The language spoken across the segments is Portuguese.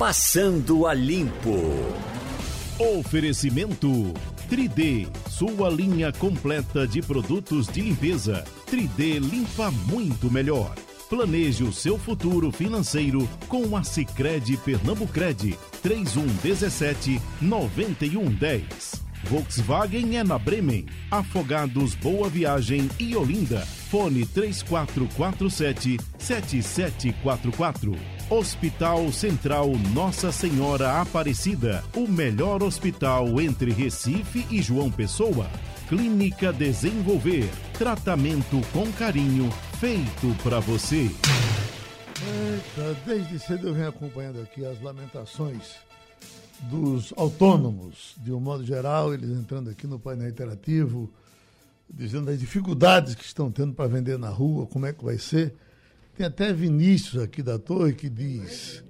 Passando a Limpo. Oferecimento 3D, sua linha completa de produtos de limpeza. 3D limpa muito melhor. Planeje o seu futuro financeiro com a Sicredi Pernambucred 3117 9110. Volkswagen é na Bremen, Afogados Boa Viagem e Olinda. Fone 3447 7744. Hospital Central Nossa Senhora Aparecida, o melhor hospital entre Recife e João Pessoa. Clínica Desenvolver, tratamento com carinho, feito para você. Eita, desde cedo eu venho acompanhando aqui as lamentações dos autônomos, de um modo geral, eles entrando aqui no painel interativo, dizendo as dificuldades que estão tendo para vender na rua, como é que vai ser. Tem até Vinícius aqui da torre que diz: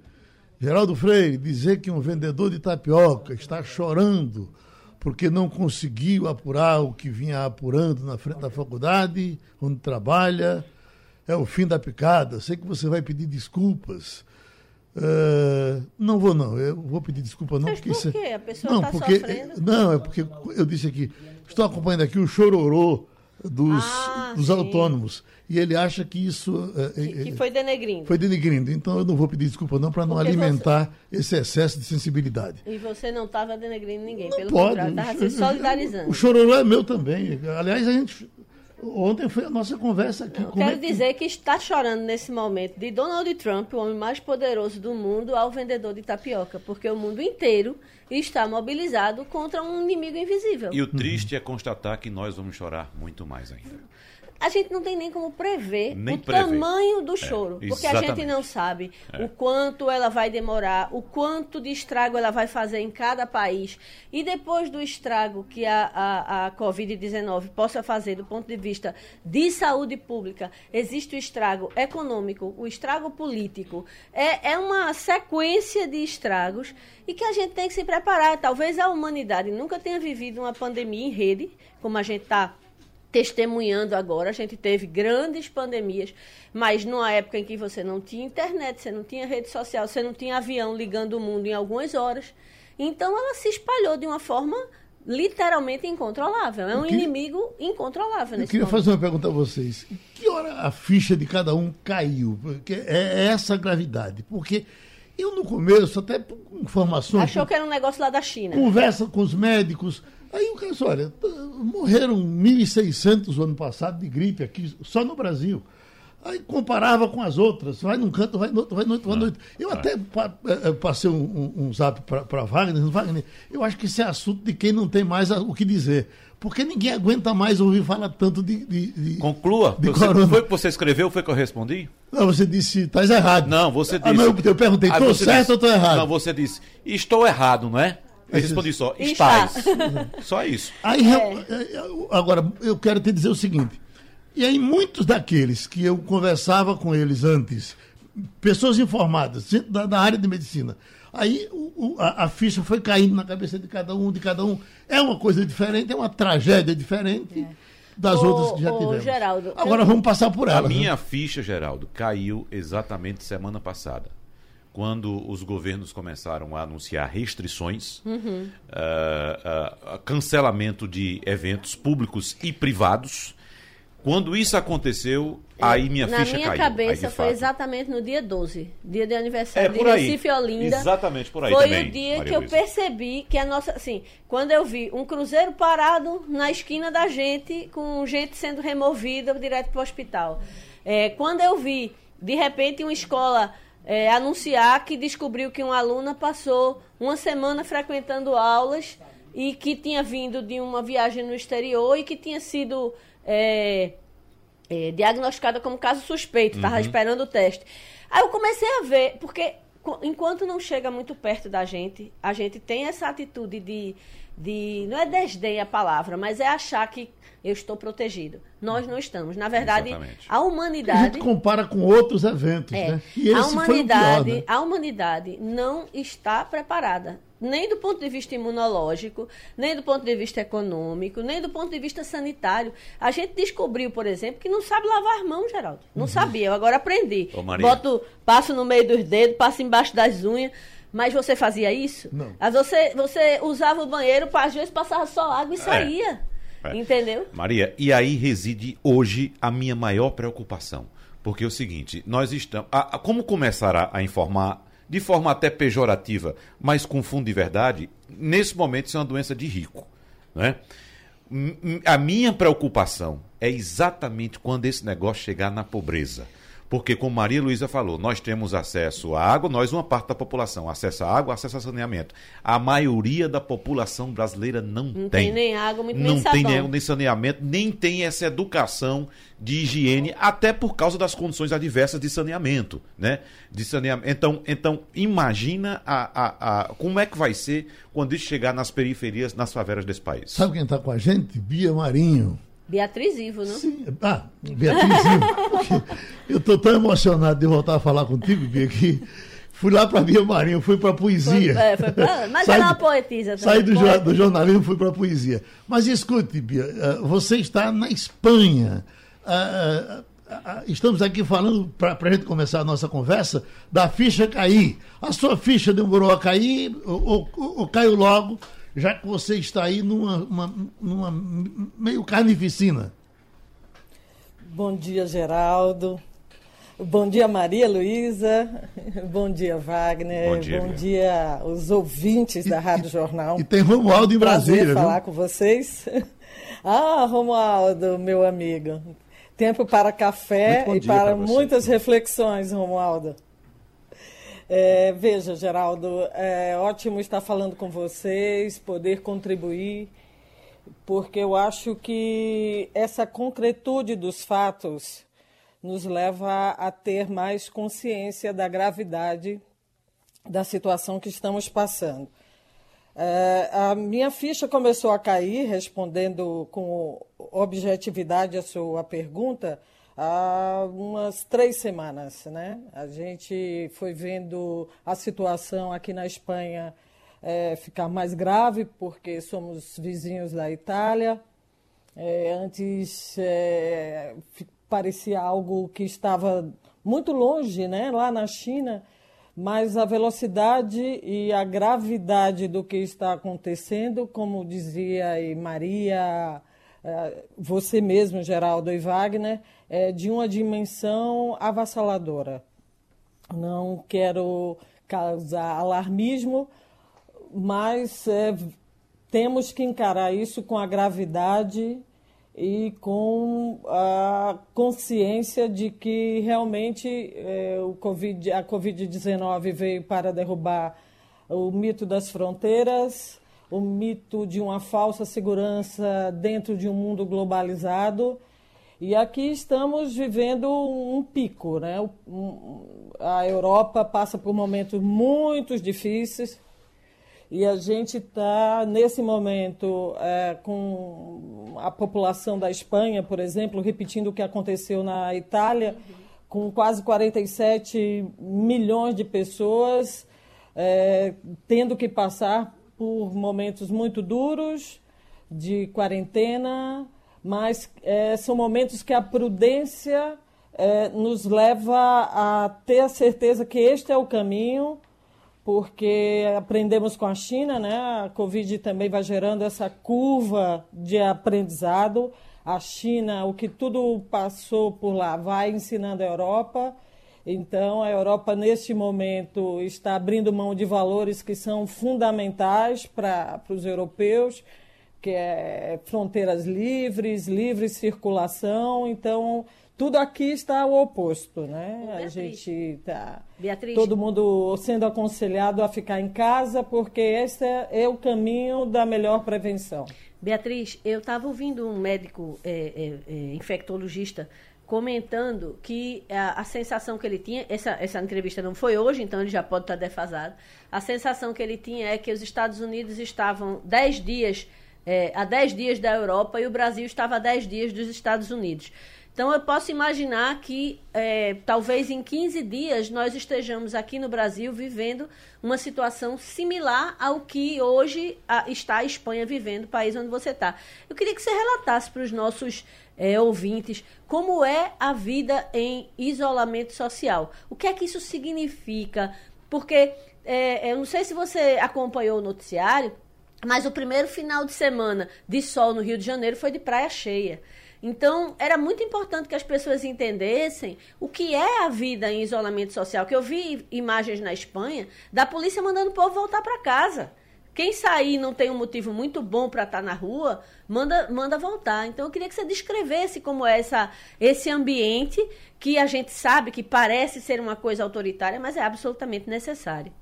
Geraldo Freire, dizer que um vendedor de tapioca está chorando porque não conseguiu apurar o que vinha apurando na frente da faculdade, onde trabalha, é o fim da picada. Sei que você vai pedir desculpas. Uh, não vou não, eu vou pedir desculpa não. Mas porque por quê? A pessoa não, está porque, sofrendo? Não, é porque eu disse aqui, estou acompanhando aqui o chororô dos, Ah, dos autônomos. E ele acha que isso eh, Que, eh, que foi denegrindo. foi denegrindo. Então eu não vou pedir desculpa não para não Porque alimentar esse excesso de sensibilidade. E você não estava denegrindo ninguém, Não pelo pode. contrário, estava se solidarizando. O chororô é meu também. Aliás, a gente ontem foi a nossa conversa aqui. Eu como é quero que- dizer que está chorando nesse momento de Donald Trump, o homem mais poderoso do mundo, ao vendedor de tapioca, porque o mundo inteiro está mobilizado contra um inimigo invisível. E o triste é constatar que nós vamos chorar muito mais ainda. A gente não tem nem como prever Nem o prever. tamanho do choro, porque a gente não sabe É. o quanto ela vai demorar, o quanto de estrago ela vai fazer em cada país. E depois do estrago que a, a, a Covid-19 possa fazer do ponto de vista de saúde pública, existe o estrago econômico, o estrago político. É, é uma sequência de estragos e que a gente tem que se preparar. Talvez a humanidade nunca tenha vivido uma pandemia em rede, como a gente está testemunhando agora. A gente teve grandes pandemias, mas numa época em que você não tinha internet, você não tinha rede social, você não tinha avião ligando o mundo em algumas horas. Então ela se espalhou de uma forma literalmente incontrolável. É um queria- inimigo incontrolável Eu nesse queria momento. fazer uma pergunta a vocês. Em que hora a ficha de cada um caiu? Porque é essa a gravidade. Porque eu no começo, até por informações, Achou que era um negócio lá da China. conversa com os médicos. Aí o cara disse, olha, morreram 1.600 o ano passado de gripe aqui, só no Brasil. Aí comparava com as outras, vai num canto, vai no outro, vai no outro, vai no outro. Eu até pa- eh, eh, passei um, um, zap para Wagner, Wagner, eu acho que isso é assunto de quem não tem mais o que dizer. Porque ninguém aguenta mais ouvir falar tanto de. de- de- Conclua. De Você, corona. foi o que você escreveu foi que eu respondi? Não, você disse, estás errado. Não, você disse. Ah, não, eu perguntei, Ah, estou certo disse- ou estou errado? Não, você disse, estou errado, não é? Eu respondi só, Está. estás. Só isso. Aí, re- eh, agora, eu quero te dizer o seguinte. E aí, muitos daqueles que eu conversava com eles antes, pessoas informadas da, da área de medicina, aí o- o- a, a ficha foi caindo na cabeça de cada um, de cada um. É uma coisa diferente, é uma tragédia diferente das Ô, outras que já tivemos. Geraldo, Agora eu- vamos passar por A ela. minha ficha, Geraldo, caiu exatamente semana passada. Quando os governos começaram a anunciar restrições, Uhum. ah, ah, cancelamento de eventos públicos e privados. Quando isso aconteceu, aí minha Na ficha minha caiu. cabeça aí, foi fato. exatamente no dia 12, dia de É aniversário por de aí. Recife e Olinda. Exatamente por aí Foi também, o dia Maria que eu percebi que a nossa, assim, quando eu vi um cruzeiro parado na esquina da gente, com gente sendo removida direto para o hospital. É, quando eu vi, de repente, uma escola é, anunciar que descobriu que uma aluna passou uma semana frequentando aulas e que tinha vindo de uma viagem no exterior e que tinha sido é, é, diagnosticada como caso suspeito, estava Uhum. esperando o teste. Aí eu comecei a ver, porque enquanto não chega muito perto da gente, a gente tem essa atitude de, de não é desdém a palavra, mas é achar que eu estou protegido. Nós não estamos. Na verdade, Exatamente. a A gente humanidade compara com outros eventos, é, né? E a esse foi o humanidade, pior, né? a humanidade não está preparada, nem do ponto de vista imunológico, nem do ponto de vista econômico, nem do ponto de vista sanitário. A gente descobriu, por exemplo, que não sabe lavar as mãos, Geraldo. Não sabia, eu agora aprendi. Ô, Maria. Boto, passo no meio dos dedos, passo embaixo das unhas. Mas você fazia isso? Não. Mas você, você usava o banheiro, pra, às vezes passava só água e saía. É. Entendeu? Maria, e aí reside hoje a minha maior preocupação. Porque é o seguinte, nós estamos. a- a- como começar a, a informar de forma até pejorativa, mas com fundo de verdade, nesse momento isso é uma doença de rico. Né? A minha preocupação é exatamente quando esse negócio chegar na pobreza. Porque, como Maria Luísa falou, nós temos acesso à água, nós, uma parte da população, acesso à água, acesso a saneamento. A maioria da população brasileira não, Não tem nem água, muito não nem tem sabão. nem, nem saneamento, nem tem essa educação de higiene, até por causa das condições adversas de saneamento, né? De saneamento. Então, então imagina a, a, a, como é que vai ser quando isso chegar nas periferias, nas favelas desse país. Sabe quem está com a gente? Bia Marinho. Beatriz Ivo, não? Sim. Ah, Beatriz Ivo. Eu estou tão emocionado de voltar a falar contigo, Bia, que fui lá para Bia Marinho, fui para a Foi, poesia. é, foi pra- mas Saí ela é uma poetisa também. Saí do, poeta. do jornalismo e fui para a poesia. Mas escute, Bia, eh, você está na Espanha. Ah, ah, ah, Estamos aqui falando, para a gente começar a nossa conversa, da ficha cair. A sua ficha demorou a cair ou, ou- ou caiu logo, já que você está aí numa, uma- numa meio carnificina? Bom dia, Geraldo. Bom dia, Maria Luísa. Bom dia, Wagner. Bom dia, Bia. dia, os ouvintes da Rádio Jornal. E tem Romualdo em Prazer Brasília. falar viu? com vocês. Ah, Romualdo, meu amigo. Tempo para café bom e para para muitas reflexões, Romualdo. É, veja, Geraldo, é ótimo estar falando com vocês, poder contribuir, porque eu acho que essa concretude dos fatos nos leva a ter mais consciência da gravidade da situação que estamos passando. É, a minha ficha começou a cair, respondendo com objetividade a sua pergunta, há umas três semanas. Né? A gente foi vendo a situação aqui na Espanha é, ficar mais grave, porque somos vizinhos da Itália. É, antes é, parecia algo que estava muito longe, né, lá na China, mas a velocidade e a gravidade do que está acontecendo, como dizia Maria, eh, você mesmo, Geraldo e Wagner, é de uma dimensão avassaladora. Não quero causar alarmismo, mas é, temos que encarar isso com a gravidade e com a consciência de que realmente é, o COVID, a Covid-19 veio para derrubar o mito das fronteiras, o mito de uma falsa segurança dentro de um mundo globalizado. E aqui estamos vivendo um pico, né? A Europa passa por momentos muito difíceis e a gente está, nesse momento, é, com a população da Espanha, por exemplo, repetindo o que aconteceu na Itália, com quase 47 milhões de pessoas é, tendo que passar por momentos muito duros de quarentena, mas é, são momentos que a prudência é, nos leva a ter a certeza que este é o caminho, porque aprendemos com a China, né? A Covid também vai gerando essa curva de aprendizado. A China, o que tudo passou por lá, vai ensinando a Europa. Então, a Europa, neste momento, está abrindo mão de valores que são fundamentais para os europeus, que é fronteiras livres, livre circulação. Então, tudo aqui está ao oposto, né? A Beatriz. gente está Beatriz. todo mundo sendo aconselhado a ficar em casa, porque esse é, é o caminho da melhor prevenção. Beatriz, eu estava ouvindo um médico é, é, é, infectologista comentando que a, a sensação que ele tinha, essa, essa entrevista não foi hoje, então ele já pode estar defasado. A sensação que ele tinha é que os Estados Unidos estavam 10 dias, é, a 10 dias da Europa e o Brasil estava a 10 dias dos Estados Unidos. Então eu posso imaginar que é, talvez em 15 dias nós estejamos aqui no Brasil vivendo uma situação similar ao que hoje a- está a Espanha vivendo, o país onde você está. Eu queria que você relatasse para os nossos é, ouvintes como é a vida em isolamento social. O que é que isso significa? Porque é, eu não sei se você acompanhou o noticiário, mas o primeiro final de semana de sol no Rio de Janeiro foi de praia cheia. Então, era muito importante que as pessoas entendessem o que é a vida em isolamento social. Que eu vi imagens na Espanha da polícia mandando o povo voltar para casa. Quem sair não tem um motivo muito bom para estar tá na rua, manda, manda voltar. Então, eu queria que você descrevesse como é essa, esse ambiente que a gente sabe que parece ser uma coisa autoritária, mas é absolutamente necessário.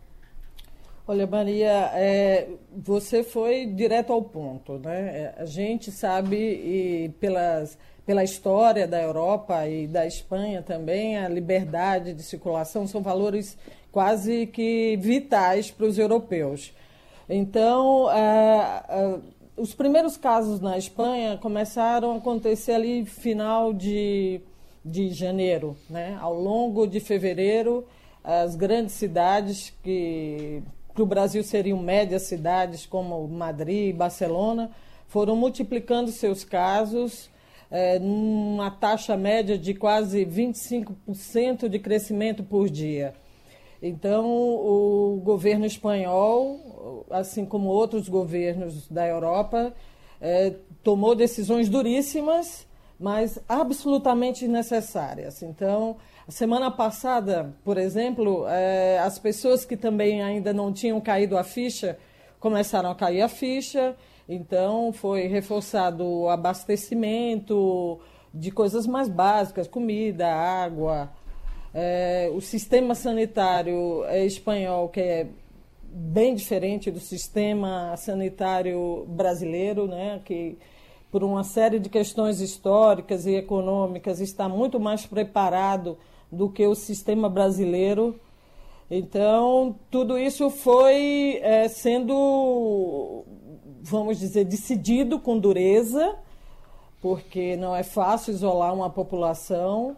Olha, Maria, é, você foi direto ao ponto. Né? É, a gente sabe, e pelas, pela história da Europa e da Espanha também, a liberdade de circulação são valores quase que vitais para os europeus. Então, é, é, os primeiros casos na Espanha começaram a acontecer ali final de, de janeiro. Né? Ao longo de fevereiro, as grandes cidades que para o Brasil seriam médias cidades como Madrid Barcelona, foram multiplicando seus casos é, numa taxa média de quase 25% de crescimento por dia. Então, o governo espanhol, assim como outros governos da Europa, é, tomou decisões duríssimas, mas absolutamente necessárias. Então, Semana passada, por exemplo, é, as pessoas que também ainda não tinham caído a ficha começaram a cair a ficha, então foi reforçado o abastecimento de coisas mais básicas, comida, água. É, o sistema sanitário espanhol, que é bem diferente do sistema sanitário brasileiro, né, que por uma série de questões históricas e econômicas está muito mais preparado do que o sistema brasileiro. Então, tudo isso foi é, sendo, vamos dizer, decidido com dureza, porque não é fácil isolar uma população,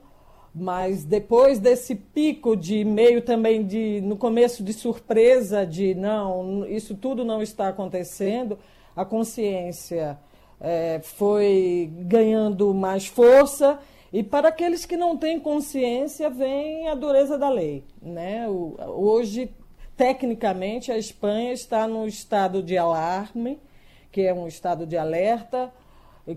mas depois desse pico de meio também de, no começo de surpresa, de não, isso tudo não está acontecendo, a consciência é, foi ganhando mais força e para aqueles que não têm consciência, vem a dureza da lei. Né? O, hoje, tecnicamente, a Espanha está no estado de alarme, que é um estado de alerta,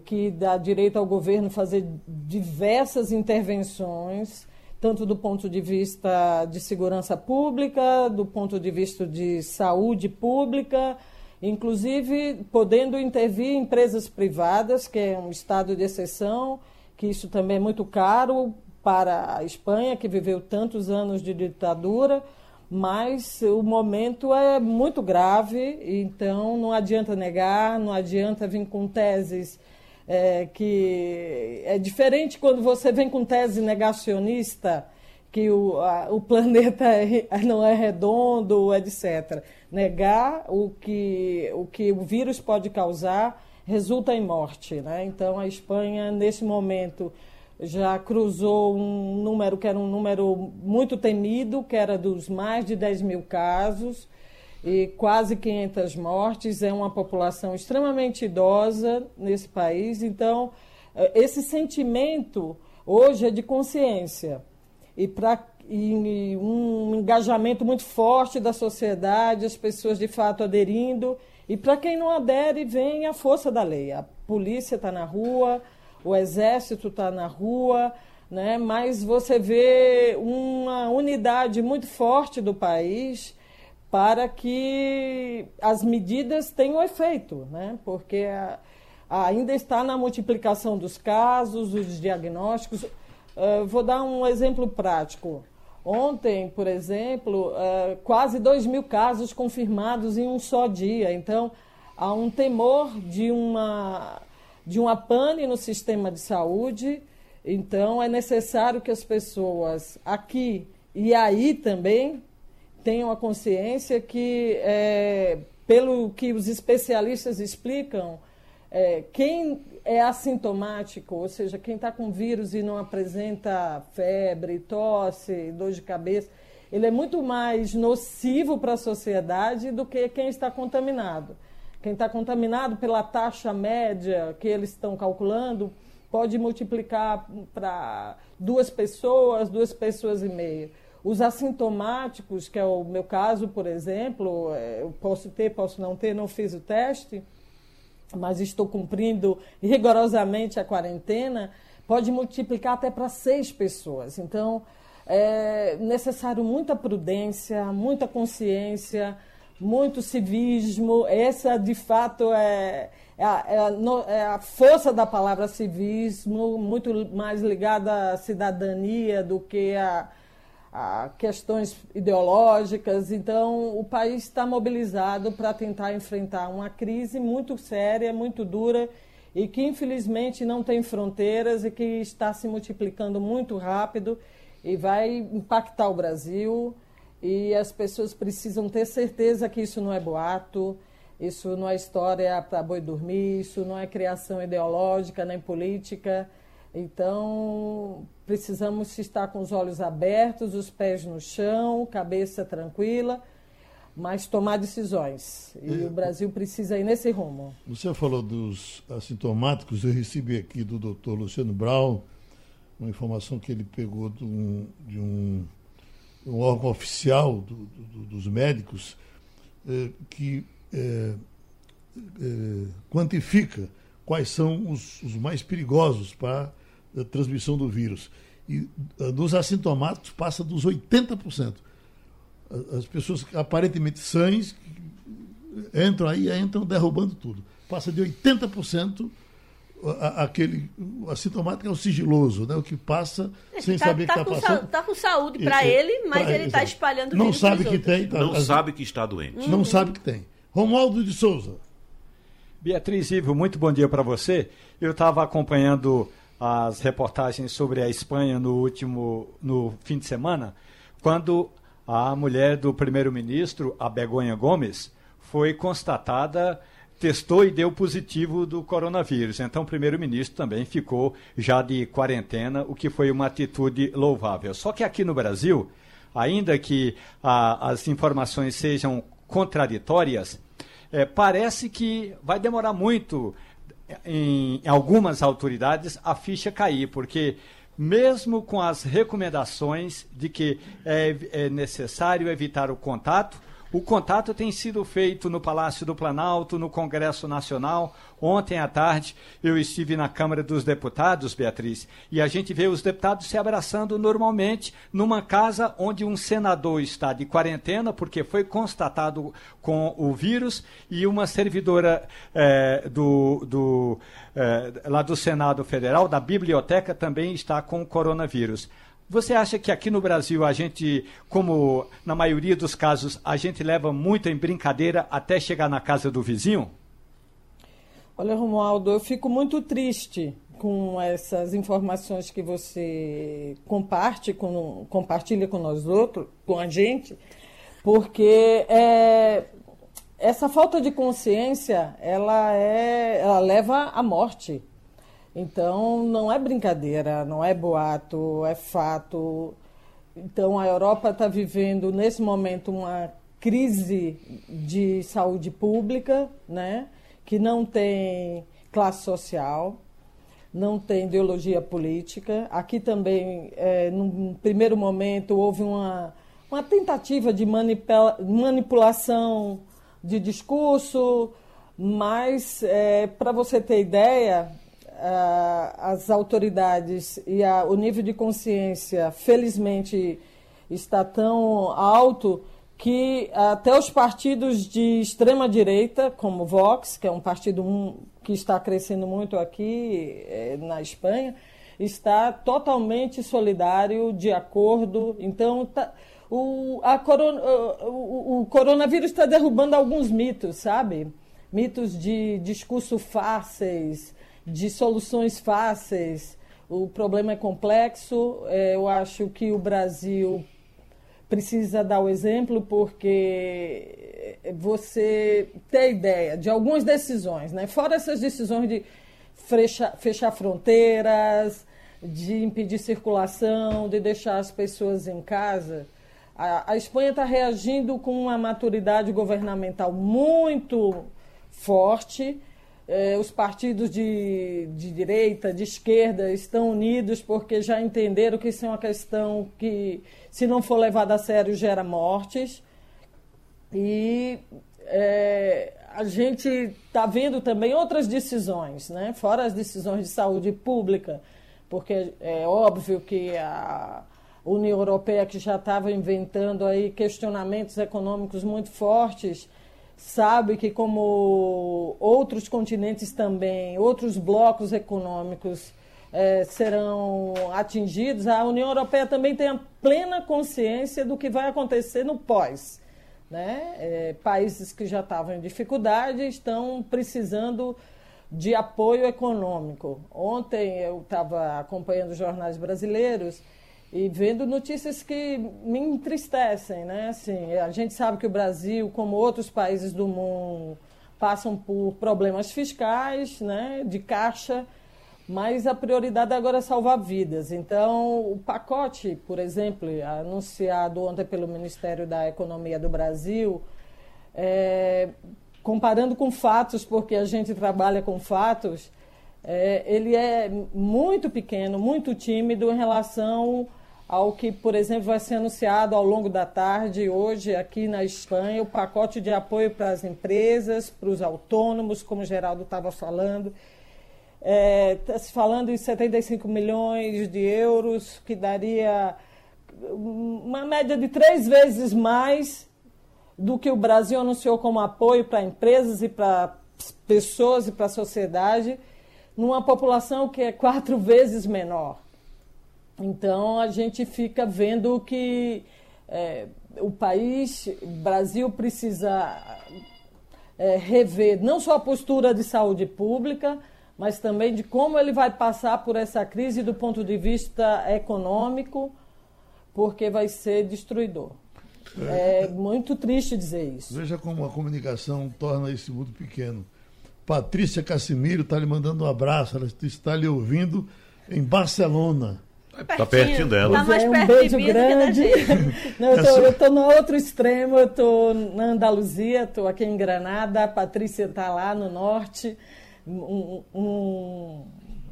que dá direito ao governo fazer diversas intervenções, tanto do ponto de vista de segurança pública, do ponto de vista de saúde pública, inclusive podendo intervir empresas privadas, que é um estado de exceção que isso também é muito caro para a Espanha, que viveu tantos anos de ditadura, mas o momento é muito grave, então não adianta negar, não adianta vir com teses é, que é diferente quando você vem com tese negacionista que o, a, o planeta é, não é redondo, etc. Negar o que, o que o vírus pode causar resulta em morte. Né? Então, a Espanha, nesse momento, já cruzou um número que era um número muito temido, que era dos mais de 10 mil casos e quase 500 mortes. É uma população extremamente idosa nesse país. Então, eh, esse sentimento hoje é de consciência. E para um engajamento muito forte da sociedade, as pessoas de fato aderindo e para quem não adere, vem a força da lei. A polícia está na rua, o exército está na rua, né? mas você vê uma unidade muito forte do país para que as medidas tenham efeito, né? porque ainda está na multiplicação dos casos, dos diagnósticos. Uh, vou dar um exemplo prático. Ontem, por exemplo, uh, quase 2 mil casos confirmados em um só dia. Então, há um temor de uma, de uma pane no sistema de saúde. Então, é necessário que as pessoas aqui e aí também tenham a consciência que, é, pelo que os especialistas explicam, é, quem é assintomático, ou seja, quem está com vírus e não apresenta febre, tosse, dor de cabeça, ele é muito mais nocivo para a sociedade do que quem está contaminado. Quem está contaminado pela taxa média que eles estão calculando pode multiplicar para duas pessoas, duas pessoas e meia. Os assintomáticos, que é o meu caso, por exemplo, é, eu posso ter, posso não ter, não fiz o teste, mas estou cumprindo rigorosamente a quarentena, pode multiplicar até para seis pessoas. Então, é necessário muita prudência, muita consciência, muito civismo. Essa, de fato, é, é, a, é, a, é força da palavra civismo, muito mais ligada à cidadania do que a a questões ideológicas. Então, o país está mobilizado para tentar enfrentar uma crise muito séria, muito dura e que, infelizmente, não tem fronteiras e que está se multiplicando muito rápido e vai impactar o Brasil. E as pessoas precisam ter certeza que isso não é boato, isso não é história para boi dormir, isso não é criação ideológica nem política. Então, precisamos estar com os olhos abertos, os pés no chão, cabeça tranquila, mas tomar decisões. E o Brasil precisa ir nesse rumo. Você falou dos assintomáticos, eu recebi aqui do doutor Luciano Brown uma informação que ele pegou de um, de um, um órgão oficial do, do, dos médicos eh, que eh, eh, quantifica quais são os, os mais perigosos para da transmissão do vírus. E ah, assintomáticos passa dos 80%. As pessoas aparentemente sãs entram aí entram derrubando tudo. Passa de 80% aquele o assintomático é o sigiloso, né? O que passa é, sem tá, saber tá que está passando. Está com saúde para ele, mas ele está espalhando Não sabe que tem. Tá, não as, sabe que está doente. Não uhum. sabe que tem. Romualdo de Souza. Beatriz Ivo, muito bom dia para você. Eu estava acompanhando as reportagens sobre a Espanha no último no fim de semana, quando a mulher do primeiro-ministro, a Begonha Gomes, foi constatada, testou e deu positivo do coronavírus. Então, o primeiro-ministro também ficou já de quarentena, o que foi uma atitude louvável. Só que aqui no Brasil, ainda que a, as informações sejam contraditórias, é, parece que vai demorar muito em algumas autoridades a ficha cair, porque mesmo com as recomendações de que é, é necessário evitar o contato, o contato tem sido feito no Palácio do Planalto, no Congresso Nacional. Ontem à tarde eu estive na Câmara dos Deputados, Beatriz, e a gente vê os deputados se abraçando normalmente numa casa onde um senador está de quarentena, porque foi constatado com o vírus, e uma servidora é, do, do é, lá do Senado Federal, da biblioteca, também está com o coronavírus. Você acha que aqui no Brasil a gente, como na maioria dos casos, a gente leva muito em brincadeira até chegar na casa do vizinho? Olha, Romualdo, eu fico muito triste com essas informações que você comparte com, compartilha com nós outros, com a gente, porque é, essa falta de consciência ela é, ela leva à morte. Então, não é brincadeira, não é boato, é fato. Então, a Europa está vivendo, nesse momento, uma crise de saúde pública, né? que não tem classe social, não tem ideologia política. Aqui também, é, num primeiro momento, houve uma, uma tentativa de manipula manipulação de discurso, mas, é, para você ter ideia, as autoridades e a, o nível de consciência, felizmente, está tão alto que até os partidos de extrema direita, como Vox, que é um partido que está crescendo muito aqui é, na Espanha, está totalmente solidário, de acordo. Então, tá, o, corona, o, o coronavírus está derrubando alguns mitos, sabe? Mitos de discurso fáceis, de soluções fáceis. O problema é complexo. É, eu acho que o Brasil precisa dar o exemplo porque você tem ideia de algumas decisões, né? fora essas decisões de fechar, fechar fronteiras, de impedir circulação, de deixar as pessoas em casa. A, a Espanha está reagindo com uma maturidade governamental muito forte eh, os partidos de, de direita, de esquerda estão unidos porque já entenderam que isso é uma questão que, se não for levada a sério, gera mortes. E é, a gente está vendo também outras decisões, né? fora as decisões de saúde pública, porque é óbvio que a União Europeia, que já estava inventando aí questionamentos econômicos muito fortes, sabe que como outros continentes também, outros blocos econômicos é, serão atingidos, a União Europeia também tem a plena consciência do que vai acontecer no pós. Né? É, países que já estavam em dificuldade estão precisando de apoio econômico. Ontem eu estava acompanhando os jornais brasileiros e vendo notícias que me entristecem, né? Assim, a gente sabe que o Brasil, como outros países do mundo, passam por problemas fiscais, né, de caixa, mas a prioridade agora é salvar vidas. Então, o pacote, por exemplo, anunciado ontem pelo Ministério da Economia do Brasil, é, comparando com fatos, porque a gente trabalha com fatos, é, ele é muito pequeno, muito tímido em relação ao que, por exemplo, vai ser anunciado ao longo da tarde, hoje, aqui na Espanha, o pacote de apoio para as empresas, para os autônomos, como o Geraldo estava falando. Está é, tá se falando em 75 milhões de euros, que daria uma média de três vezes mais do que o Brasil anunciou como apoio para empresas e para pessoas e para a sociedade, numa população que é quatro vezes menor. Então a gente fica vendo que é, o país, o Brasil, precisa é, rever não só a postura de saúde pública, mas também de como ele vai passar por essa crise do ponto de vista econômico, porque vai ser destruidor. É, é muito triste dizer isso. Veja como a comunicação torna esse mundo pequeno. Patrícia Cassimiro está lhe mandando um abraço, ela está lhe ouvindo em Barcelona. Está pertinho dela. Tá mais é, um beijo grande. Não, eu estou no outro extremo, eu estou na Andaluzia, estou aqui em Granada, a Patrícia está lá no norte um, um,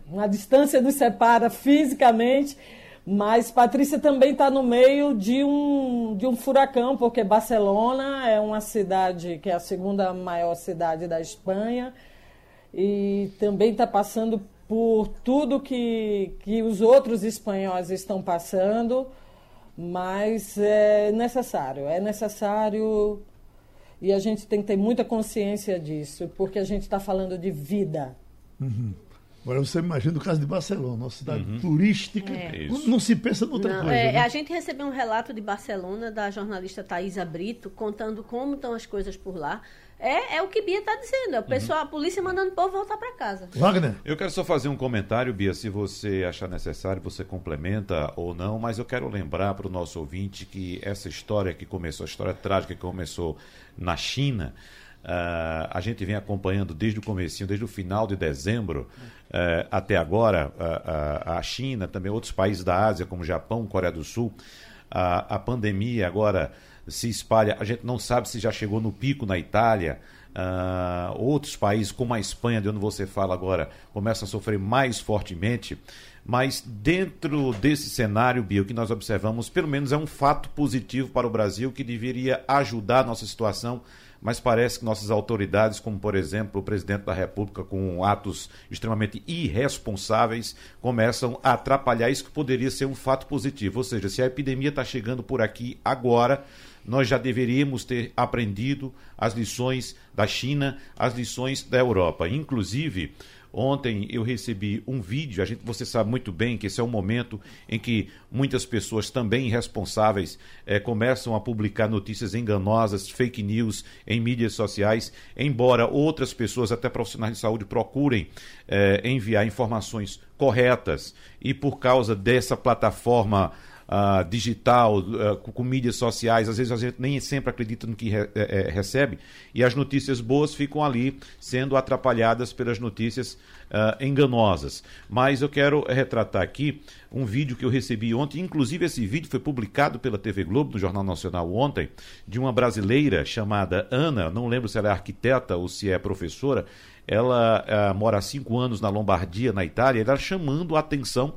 uma distância nos separa fisicamente, mas Patrícia também está no meio de um, de um furacão, porque Barcelona é uma cidade que é a segunda maior cidade da Espanha e também está passando por tudo que, que os outros espanhóis estão passando, mas é necessário, é necessário e a gente tem que ter muita consciência disso, porque a gente está falando de vida. Uhum. Agora você imagina o caso de Barcelona, uma cidade uhum. turística. É. Não, não, se pensa em outra não, coisa. É, né? A gente recebeu um relato de Barcelona da jornalista Thaisa Brito, contando como estão as coisas por lá. É, é o que Bia está dizendo. É o pessoal, uhum. a polícia mandando o povo voltar para casa. Wagner. Eu quero só fazer um comentário, Bia, se você achar necessário, você complementa ou não, mas eu quero lembrar para o nosso ouvinte que essa história que começou, a história trágica que começou na China, Uh, a gente vem acompanhando desde o começo, desde o final de dezembro uh, até agora, uh, a China, também outros países da Ásia, como Japão, Coreia do Sul, a pandemia agora se espalha, a gente não sabe se já chegou no pico na Itália, outros países, como a Espanha, de onde você fala agora, começam a sofrer mais fortemente. Mas dentro desse cenário, Bia, o que nós observamos, pelo menos é um fato positivo para o Brasil que deveria ajudar a nossa situação mas parece que nossas autoridades, como por exemplo o presidente da República, com atos extremamente irresponsáveis, começam a atrapalhar isso que poderia ser um fato positivo. Ou seja, se a epidemia está chegando por aqui agora, nós já deveríamos ter aprendido as lições da China, as lições da Europa. Inclusive, Ontem eu recebi um vídeo, a gente, você sabe muito bem que esse é um momento em que muitas pessoas também irresponsáveis eh, começam a publicar notícias enganosas, fake news em mídias sociais, embora outras pessoas, até profissionais de saúde, procurem eh, enviar informações corretas. E por causa dessa plataforma uh, digital, uh, com, mídias sociais, às vezes a gente nem sempre acredita no que re, é, recebe, e as notícias boas ficam ali sendo atrapalhadas pelas notícias uh, enganosas. Mas eu quero retratar aqui um vídeo que eu recebi ontem, inclusive esse vídeo foi publicado pela TV Globo, no Jornal Nacional ontem, de uma brasileira chamada Ana, não lembro se ela é arquiteta ou se é professora, ela mora há cinco anos na Lombardia, na Itália, ela chamando a atenção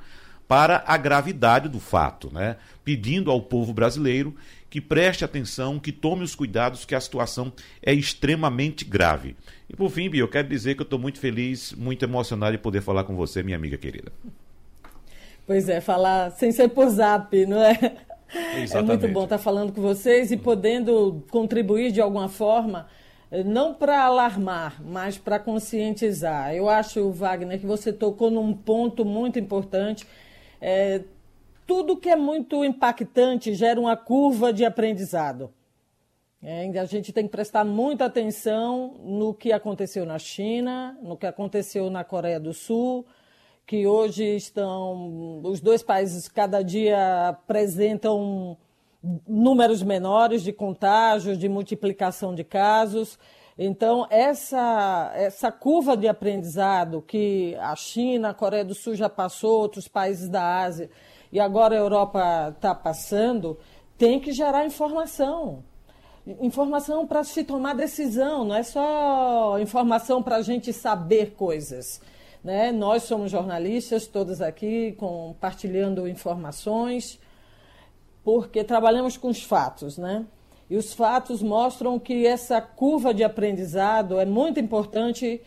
para a gravidade do fato, né? pedindo ao povo brasileiro que preste atenção, que tome os cuidados, que a situação é extremamente grave. E por fim, Bia, eu quero dizer que eu estou muito feliz, muito emocionado de poder falar com você, minha amiga querida. Pois é, falar sem ser por zap, não é? Exatamente. É muito bom estar falando com vocês e podendo contribuir de alguma forma, eh, não para alarmar, mas para conscientizar. Eu acho, Wagner, que você tocou num ponto muito importante. É, tudo que é muito impactante gera uma curva de aprendizado. É, a gente tem que prestar muita atenção no que aconteceu na China, no que aconteceu na Coreia do Sul, que hoje estão. Os dois países cada dia apresentam números menores de contágios, de multiplicação de casos. Então, essa, essa curva de aprendizado que a China, a Coreia do Sul já passou, outros países da Ásia, e agora a Europa está passando, tem que gerar informação. Informação para se tomar decisão, não é só informação para a gente saber coisas. Né? Nós somos jornalistas, todos aqui compartilhando informações, porque trabalhamos com os fatos, né? E os fatos mostram que essa curva de aprendizado é muito importante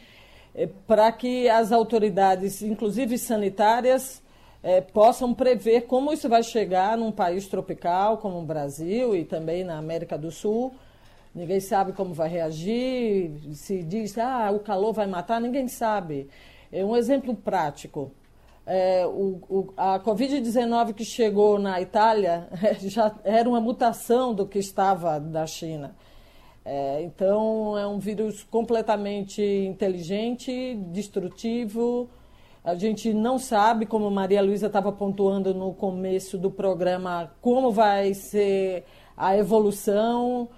eh, para que as autoridades, inclusive sanitárias, eh, possam prever como isso vai chegar num país tropical como o Brasil e também na América do Sul. Ninguém sabe como vai reagir, se diz, ah, o calor vai matar, ninguém sabe. É um exemplo prático. É, o, o, a Covid-19 que chegou na Itália já era uma mutação do que estava da China. É, então, é um vírus completamente inteligente, destrutivo. A gente não sabe, como Maria Luísa estava pontuando no começo do programa, como vai ser a evolução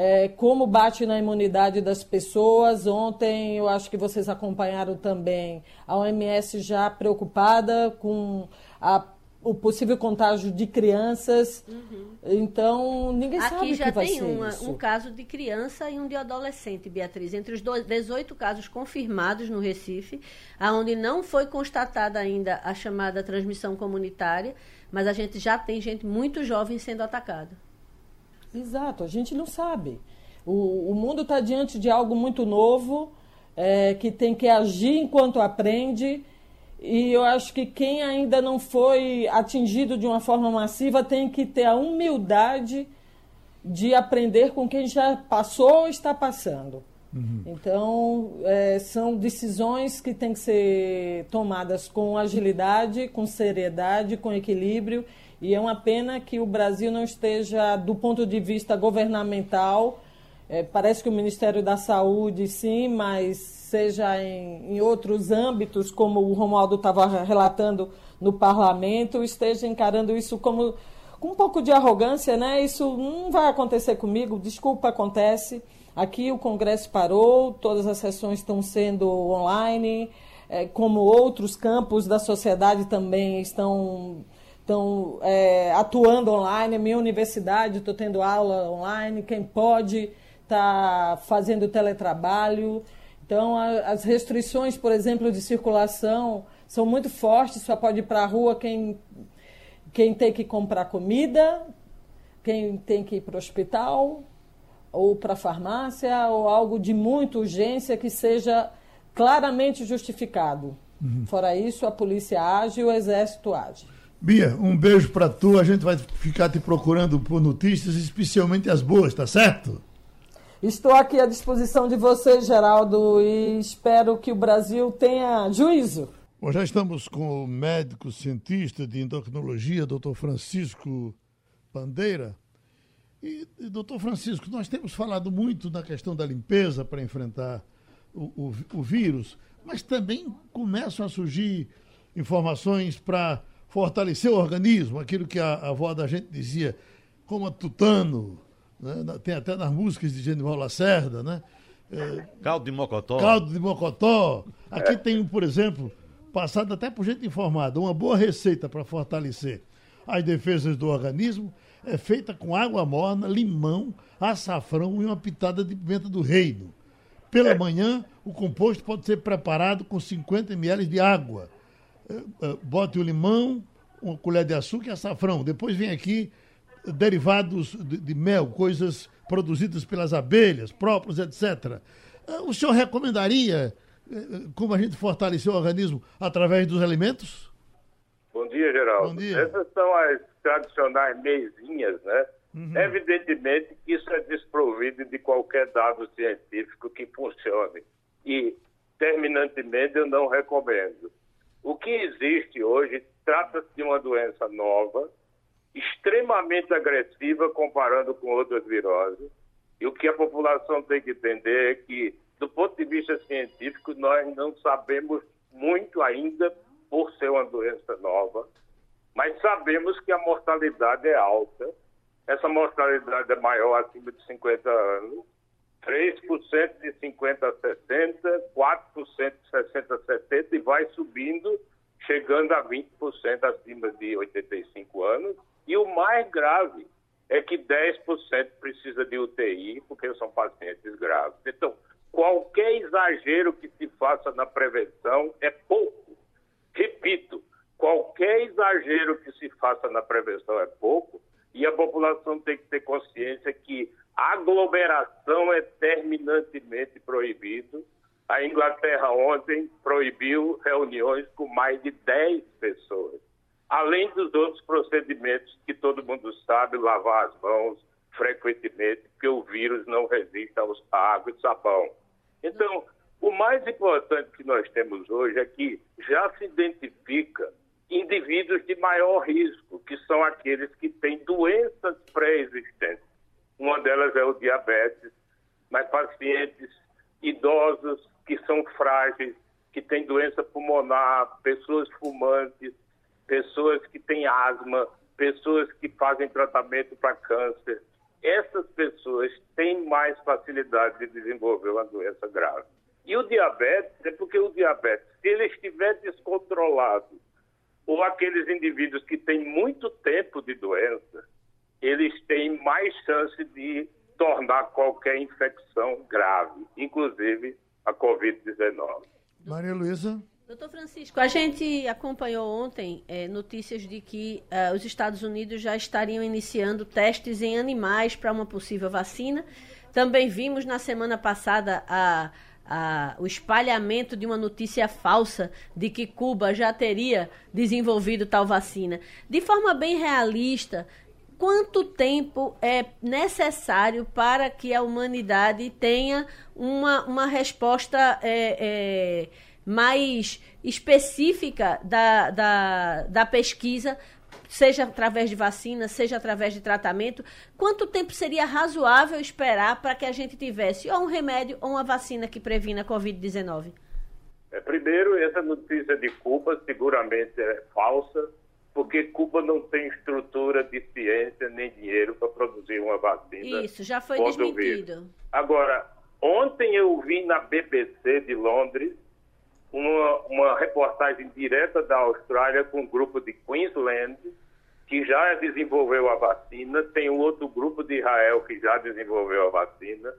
é, como bate na imunidade das pessoas. Ontem, eu acho que vocês acompanharam também a OMS já preocupada com a, o possível contágio de crianças. Uhum. Então, ninguém Aqui sabe o que vai ser Aqui já tem um caso de criança e um de adolescente, Beatriz. Entre os dois, 18 casos confirmados no Recife, aonde não foi constatada ainda a chamada transmissão comunitária, mas a gente já tem gente muito jovem sendo atacada. Exato, a gente não sabe. O, o mundo está diante de algo muito novo, é, que tem que agir enquanto aprende. E eu acho que quem ainda não foi atingido de uma forma massiva tem que ter a humildade de aprender com quem já passou ou está passando. Uhum. Então, é, são decisões que têm que ser tomadas com agilidade, com seriedade, com equilíbrio e é uma pena que o Brasil não esteja, do ponto de vista governamental, é, parece que o Ministério da Saúde, sim, mas seja em, em outros âmbitos, como o Romualdo estava relatando no parlamento, esteja encarando isso como com um pouco de arrogância, né? Isso não vai acontecer comigo, desculpa, acontece. Aqui o Congresso parou, todas as sessões estão sendo online, é, como outros campos da sociedade também estão estão é, atuando online. A minha universidade, estou tendo aula online. Quem pode está fazendo teletrabalho. Então, a, as restrições, por exemplo, de circulação são muito fortes. Só pode ir para a rua quem, quem tem que comprar comida, quem tem que ir para o hospital, ou para a farmácia, ou algo de muita urgência que seja claramente justificado. Uhum. Fora isso, a polícia age e o exército age. Bia, um beijo para tu. A gente vai ficar te procurando por notícias, especialmente as boas, tá certo? Estou aqui à disposição de você, Geraldo, e espero que o Brasil tenha juízo. Bom, já estamos com o médico cientista de endocrinologia, doutor Francisco Bandeira. E, doutor Francisco, nós temos falado muito na questão da limpeza para enfrentar o, o, o vírus, mas também começam a surgir informações para fortalecer o organismo, aquilo que a, a avó da gente dizia, como tutano, né? tem até nas músicas de Genival Lacerda, né? É, caldo de mocotó. Caldo de mocotó. Aqui tem, por exemplo, passado até por gente informada, uma boa receita para fortalecer as defesas do organismo é feita com água morna, limão, açafrão e uma pitada de pimenta do reino. pela manhã, o composto pode ser preparado com 50 ml de água. Eh, eh, bote o limão, uma colher de açúcar e açafrão. Depois vem aqui derivados de, de mel, coisas produzidas pelas abelhas, próprios, etc. Eh, o senhor recomendaria como a gente fortaleceu o organismo através dos alimentos? Bom dia, Geraldo. Bom dia. Essas são as tradicionais mesinhas, né? Uhum. Evidentemente que isso é desprovido de qualquer dado científico que funcione. E, terminantemente, eu não recomendo. O que existe hoje trata-se de uma doença nova, extremamente agressiva comparando com outras viroses. E o que a população tem que entender é que, do ponto de vista científico, nós não sabemos muito ainda por ser uma doença nova, mas sabemos que a mortalidade é alta essa mortalidade é maior acima de 50 anos, 3% de 50 a 60, 4% de 60 a 70 e vai subindo, chegando a 20% acima de 85 anos. E o mais grave é que 10% precisa de UTI, porque são pacientes graves. Então, qualquer exagero que se faça na prevenção é pouco. Repito, qualquer exagero que se faça na prevenção é pouco, e a população tem que ter consciência que aglomeração é terminantemente proibido. A Inglaterra ontem proibiu reuniões com mais de 10 pessoas, além dos outros procedimentos que todo mundo sabe, lavar as mãos frequentemente, porque o vírus não resiste à água e sabão. Então, o mais importante que nós temos hoje é que já se identifica indivíduos de maior risco, que são aqueles que têm doenças pré-existentes. Uma delas é o diabetes, mas pacientes idosos que são frágeis, que têm doença pulmonar, pessoas fumantes, pessoas que têm asma, pessoas que fazem tratamento para câncer. Essas pessoas têm mais facilidade de desenvolver uma doença grave. E o diabetes é porque o diabetes, se ele estiver descontrolado ou aqueles indivíduos que têm muito tempo de doença, eles têm mais chance de tornar qualquer infecção grave, inclusive a Covid-19. Maria Luísa. Doutor Francisco, a gente acompanhou ontem é, notícias de que uh, os Estados Unidos já estariam iniciando testes em animais para uma possível vacina. Também vimos na semana passada a a, o espalhamento de uma notícia falsa de que Cuba já teria desenvolvido tal vacina. De forma bem realista, quanto tempo é necessário para que a humanidade tenha uma, uma resposta é, é, mais específica da, da, da pesquisa seja através de vacina, seja através de tratamento, quanto tempo seria razoável esperar para que a gente tivesse ou um remédio ou uma vacina que previna a Covid-19? É, primeiro, essa notícia de Cuba seguramente é falsa, porque Cuba não tem estrutura de ciência nem dinheiro para produzir uma vacina. Isso, já foi desmentido. Agora, ontem eu vi na BBC de Londres uma, uma reportagem direta da Austrália com um grupo de Queensland, que já desenvolveu a vacina, tem um outro grupo de Israel que já desenvolveu a vacina.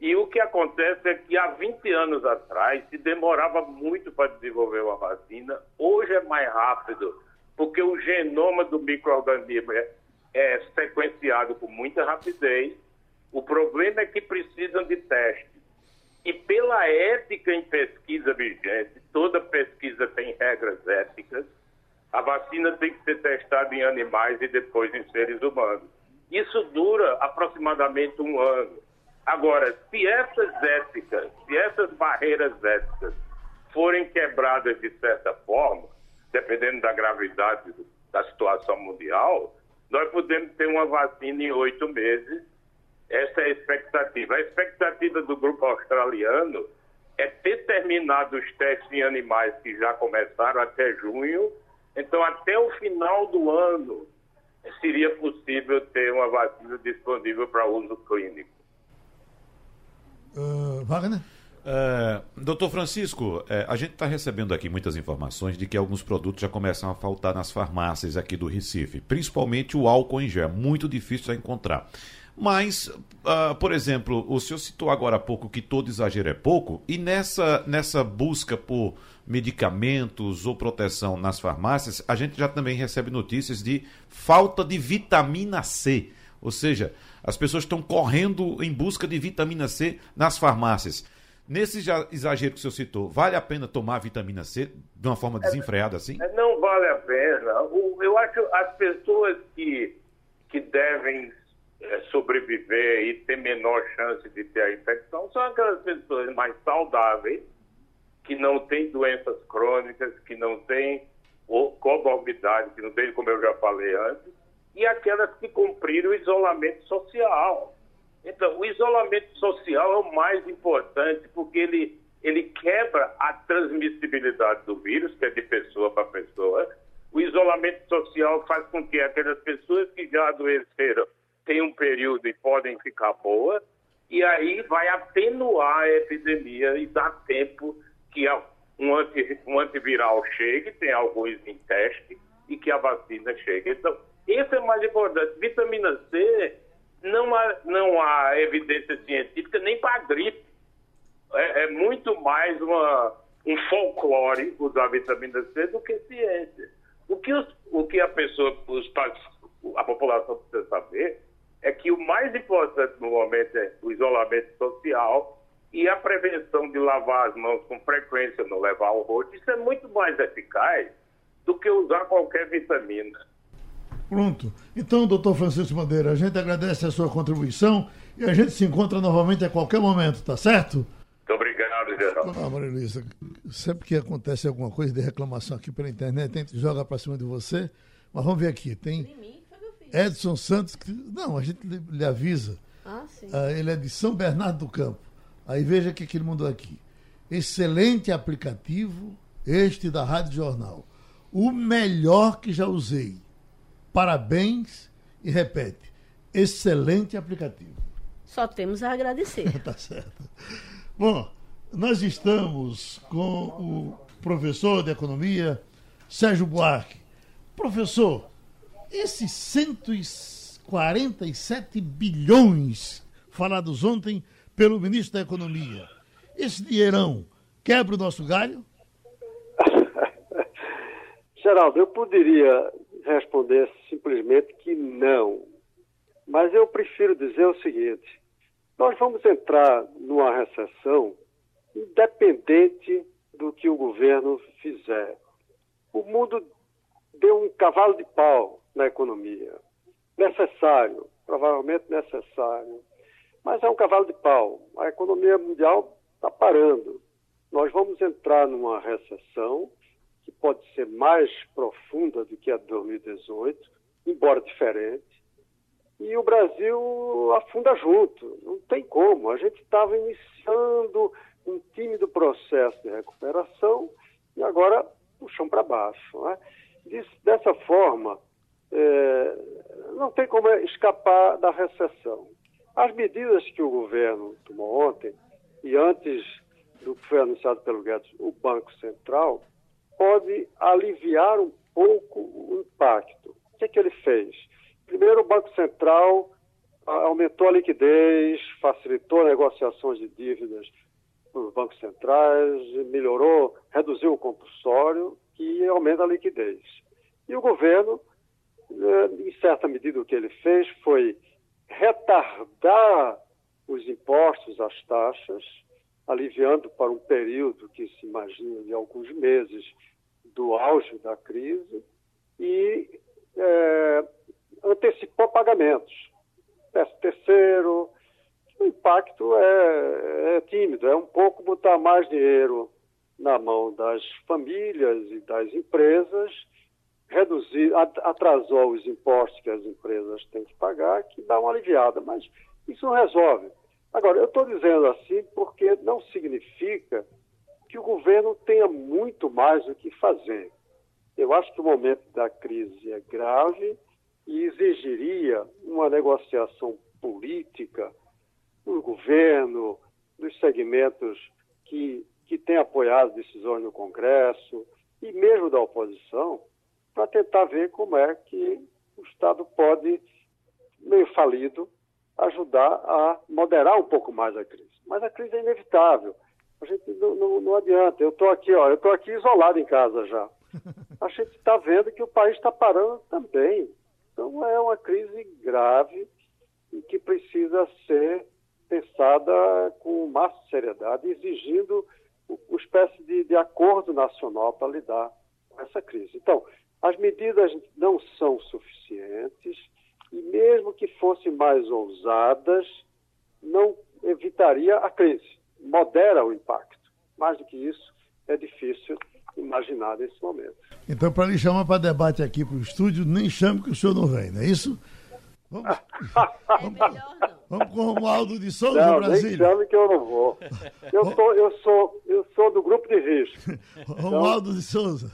E o que acontece é que há 20 anos atrás se demorava muito para desenvolver uma vacina, hoje é mais rápido, porque o genoma do microorganismo é, é sequenciado com muita rapidez. O problema é que precisam de testes. E pela ética em pesquisa vigente, toda pesquisa tem regras éticas, a vacina tem que ser testada em animais e depois em seres humanos. Isso dura aproximadamente um ano. Agora, se essas éticas, se essas barreiras éticas forem quebradas de certa forma, dependendo da gravidade da situação mundial, nós podemos ter uma vacina em oito meses essa é a expectativa. A expectativa do grupo australiano é ter terminado os testes em animais que já começaram até junho. Então, até o final do ano, seria possível ter uma vacina disponível para uso clínico. Uh, Wagner? É, doutor Francisco, é, a gente está recebendo aqui muitas informações de que alguns produtos já começam a faltar nas farmácias aqui do Recife, principalmente o álcool em gel, muito difícil de encontrar. Mas, uh, por exemplo, o senhor citou agora há pouco que todo exagero é pouco, e nessa, nessa busca por medicamentos ou proteção nas farmácias, a gente já também recebe notícias de falta de vitamina C. Ou seja, as pessoas estão correndo em busca de vitamina C nas farmácias. Nesse exagero que o senhor citou, vale a pena tomar vitamina C de uma forma desenfreada assim? É, não vale a pena. Eu acho as pessoas que, que devem é, sobreviver e ter menor chance de ter a infecção são aquelas pessoas mais saudáveis, que não têm doenças crônicas, que não têm comorbidade, que não têm, como eu já falei antes, e aquelas que cumpriram o isolamento social. Então, o isolamento social é o mais importante, porque ele, ele quebra a transmissibilidade do vírus, que é de pessoa para pessoa. O isolamento social faz com que aquelas pessoas que já adoeceram tenham um período e podem ficar boas, e aí vai atenuar a epidemia e dar tempo que um, anti, um antiviral chegue, tem alguns em teste, e que a vacina chegue. Então, isso é mais importante. Vitamina C, não há, não há evidência científica nem para gripe. É, é, muito mais uma, um folclore usar vitamina C do que ciência. O que, os, o que a pessoa, os, a população precisa saber é que o mais importante no momento é o isolamento social e a prevenção de lavar as mãos com frequência, não levar o rosto. Isso é muito mais eficaz do que usar qualquer vitamina. Pronto. Então, doutor Francisco Madeira, a gente agradece a sua contribuição e a gente se encontra novamente a qualquer momento, tá certo? Muito obrigado, Geraldo. Ah, Maria Luísa, sempre que acontece alguma coisa de reclamação aqui pela internet, a gente joga para cima de você. Mas vamos ver aqui, tem Edson Santos, que, não, a gente lhe avisa. Ah, sim. Ah, ele é de São Bernardo do Campo. Aí veja o que, que ele mandou aqui. Excelente aplicativo, este da Rádio Jornal. O melhor que já usei Parabéns e repete. Excelente aplicativo. Só temos a agradecer. tá certo. Bom, nós estamos com o professor de economia, Sérgio Buarque. Professor, esses 147 bilhões falados ontem pelo ministro da Economia, esse dinheirão quebra o nosso galho? Geraldo, eu poderia responder simplesmente que não. Mas eu prefiro dizer o seguinte: nós vamos entrar numa recessão independente do que o governo fizer. O mundo deu um cavalo de pau na economia. Necessário, provavelmente necessário. Mas é um cavalo de pau. A economia mundial está parando. Nós vamos entrar numa recessão que pode ser mais profunda do que a de 2018, embora diferente. E o Brasil afunda junto, não tem como. A gente estava iniciando um tímido processo de recuperação e agora puxam para baixo. Né? Dessa forma, é, não tem como escapar da recessão. As medidas que o governo tomou ontem, e antes do que foi anunciado pelo Guedes, o Banco Central, pode aliviar um pouco o impacto. O que, é que ele fez? Primeiro, o Banco Central aumentou a liquidez, facilitou negociações de dívidas nos bancos centrais, melhorou, reduziu o compulsório, que aumenta a liquidez. E o governo, eh, em certa medida, o que ele fez foi retardar os impostos, as taxas, aliviando para um período que se imagina de alguns meses do auge da crise e é, antecipou pagamentos. Peço terceiro, o impacto é, é tímido, é um pouco botar mais dinheiro na mão das famílias e das empresas, reduzir, atrasou os impostos que as empresas têm que pagar, que dá uma aliviada, mas isso não resolve. Agora, eu estou dizendo assim porque não significa que o governo tenha muito mais o que fazer. Eu acho que o momento da crise é grave e exigiria uma negociação política do governo, dos segmentos que, que têm apoiado decisões no Congresso e mesmo da oposição, para tentar ver como é que o Estado pode, meio falido, ajudar a moderar um pouco mais a crise. Mas a crise é inevitável. A gente não, não, não adianta. Eu estou aqui, ó, eu estou aqui isolado em casa já. A gente está vendo que o país está parando também. Então é uma crise grave e que precisa ser pensada com máxima seriedade, exigindo uma espécie de, de acordo nacional para lidar com essa crise. Então, as medidas não são suficientes e mesmo que fossem mais ousadas, não evitaria a crise, modera o impacto. Mais do que isso, é difícil imaginar nesse momento. Então, para lhe chamar para debate aqui para o estúdio, nem chame que o senhor não vem, não é isso? Vamos, vamos, vamos com o Romualdo de Souza, não, Brasília. Nem chame que eu não vou. Eu, tô, eu, sou, eu sou do grupo de risco. Romualdo de Souza.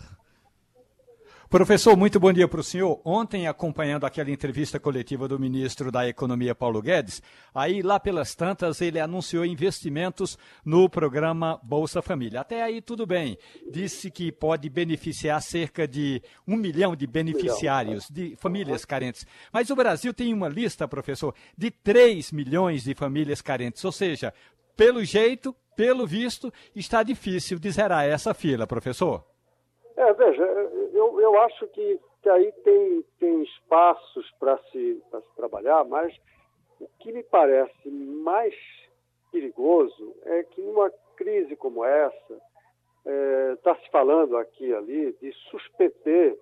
Professor, muito bom dia para o senhor. Ontem, acompanhando aquela entrevista coletiva do ministro da Economia, Paulo Guedes, aí lá pelas tantas ele anunciou investimentos no programa Bolsa Família. Até aí tudo bem. Disse que pode beneficiar cerca de um milhão de beneficiários, de famílias carentes. Mas o Brasil tem uma lista, professor, de 3 milhões de famílias carentes. Ou seja, pelo jeito, pelo visto, está difícil de zerar essa fila, professor. É, veja, eu, eu acho que, que aí tem, tem espaços para se, se trabalhar, mas o que me parece mais perigoso é que numa crise como essa, está é, se falando aqui e ali de suspender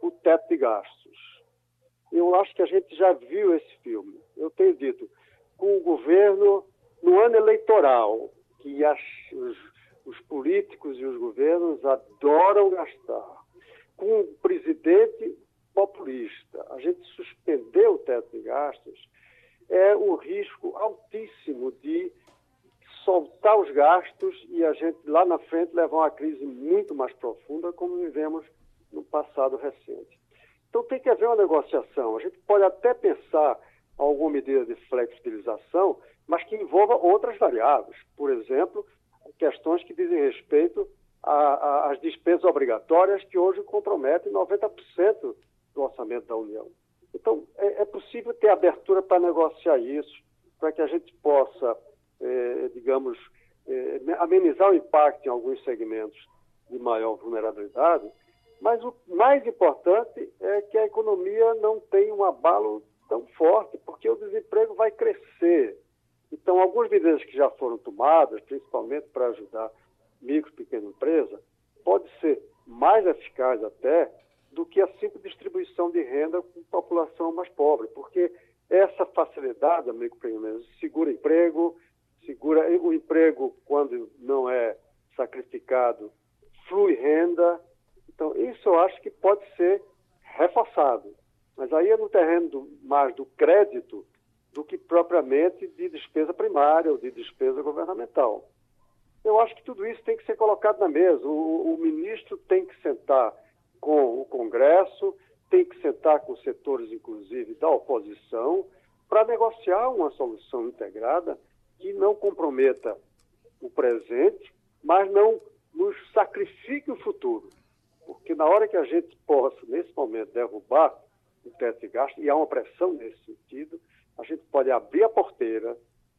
o teto de gastos. Eu acho que a gente já viu esse filme. Eu tenho dito, com o governo no ano eleitoral, que as, os, os políticos e os governos adoram gastar. Com um presidente populista, a gente suspender o teto de gastos é um risco altíssimo de soltar os gastos e a gente lá na frente levar uma crise muito mais profunda, como vivemos no passado recente. Então tem que haver uma negociação. A gente pode até pensar alguma medida de flexibilização, mas que envolva outras variáveis. Por exemplo, questões que dizem respeito às despesas obrigatórias que hoje comprometem 90% do orçamento da União. Então, é, é possível ter abertura para negociar isso, para que a gente possa, é, digamos, é, amenizar o impacto em alguns segmentos de maior vulnerabilidade, mas o mais importante é que a economia não tenha um abalo tão forte, porque o desemprego vai crescer. Então, algumas medidas que já foram tomadas, principalmente para ajudar micro e pequena empresa, pode ser mais eficaz até do que a simples distribuição de renda com população mais pobre, porque essa facilidade da microempresa segura emprego, segura o emprego quando não é sacrificado, flui renda. Então, isso eu acho que pode ser reforçado. Mas aí é no terreno do, mais do crédito do que propriamente de despesa primária ou de despesa governamental. Eu acho que tudo isso tem que ser colocado na mesa. O, o ministro tem que sentar com o Congresso, tem que sentar com setores, inclusive, da oposição, para negociar uma solução integrada que não comprometa o presente, mas não nos sacrifique o futuro. Porque na hora que a gente possa, nesse momento, derrubar o teto de gasto, e há uma pressão nesse sentido, a gente pode abrir a porteira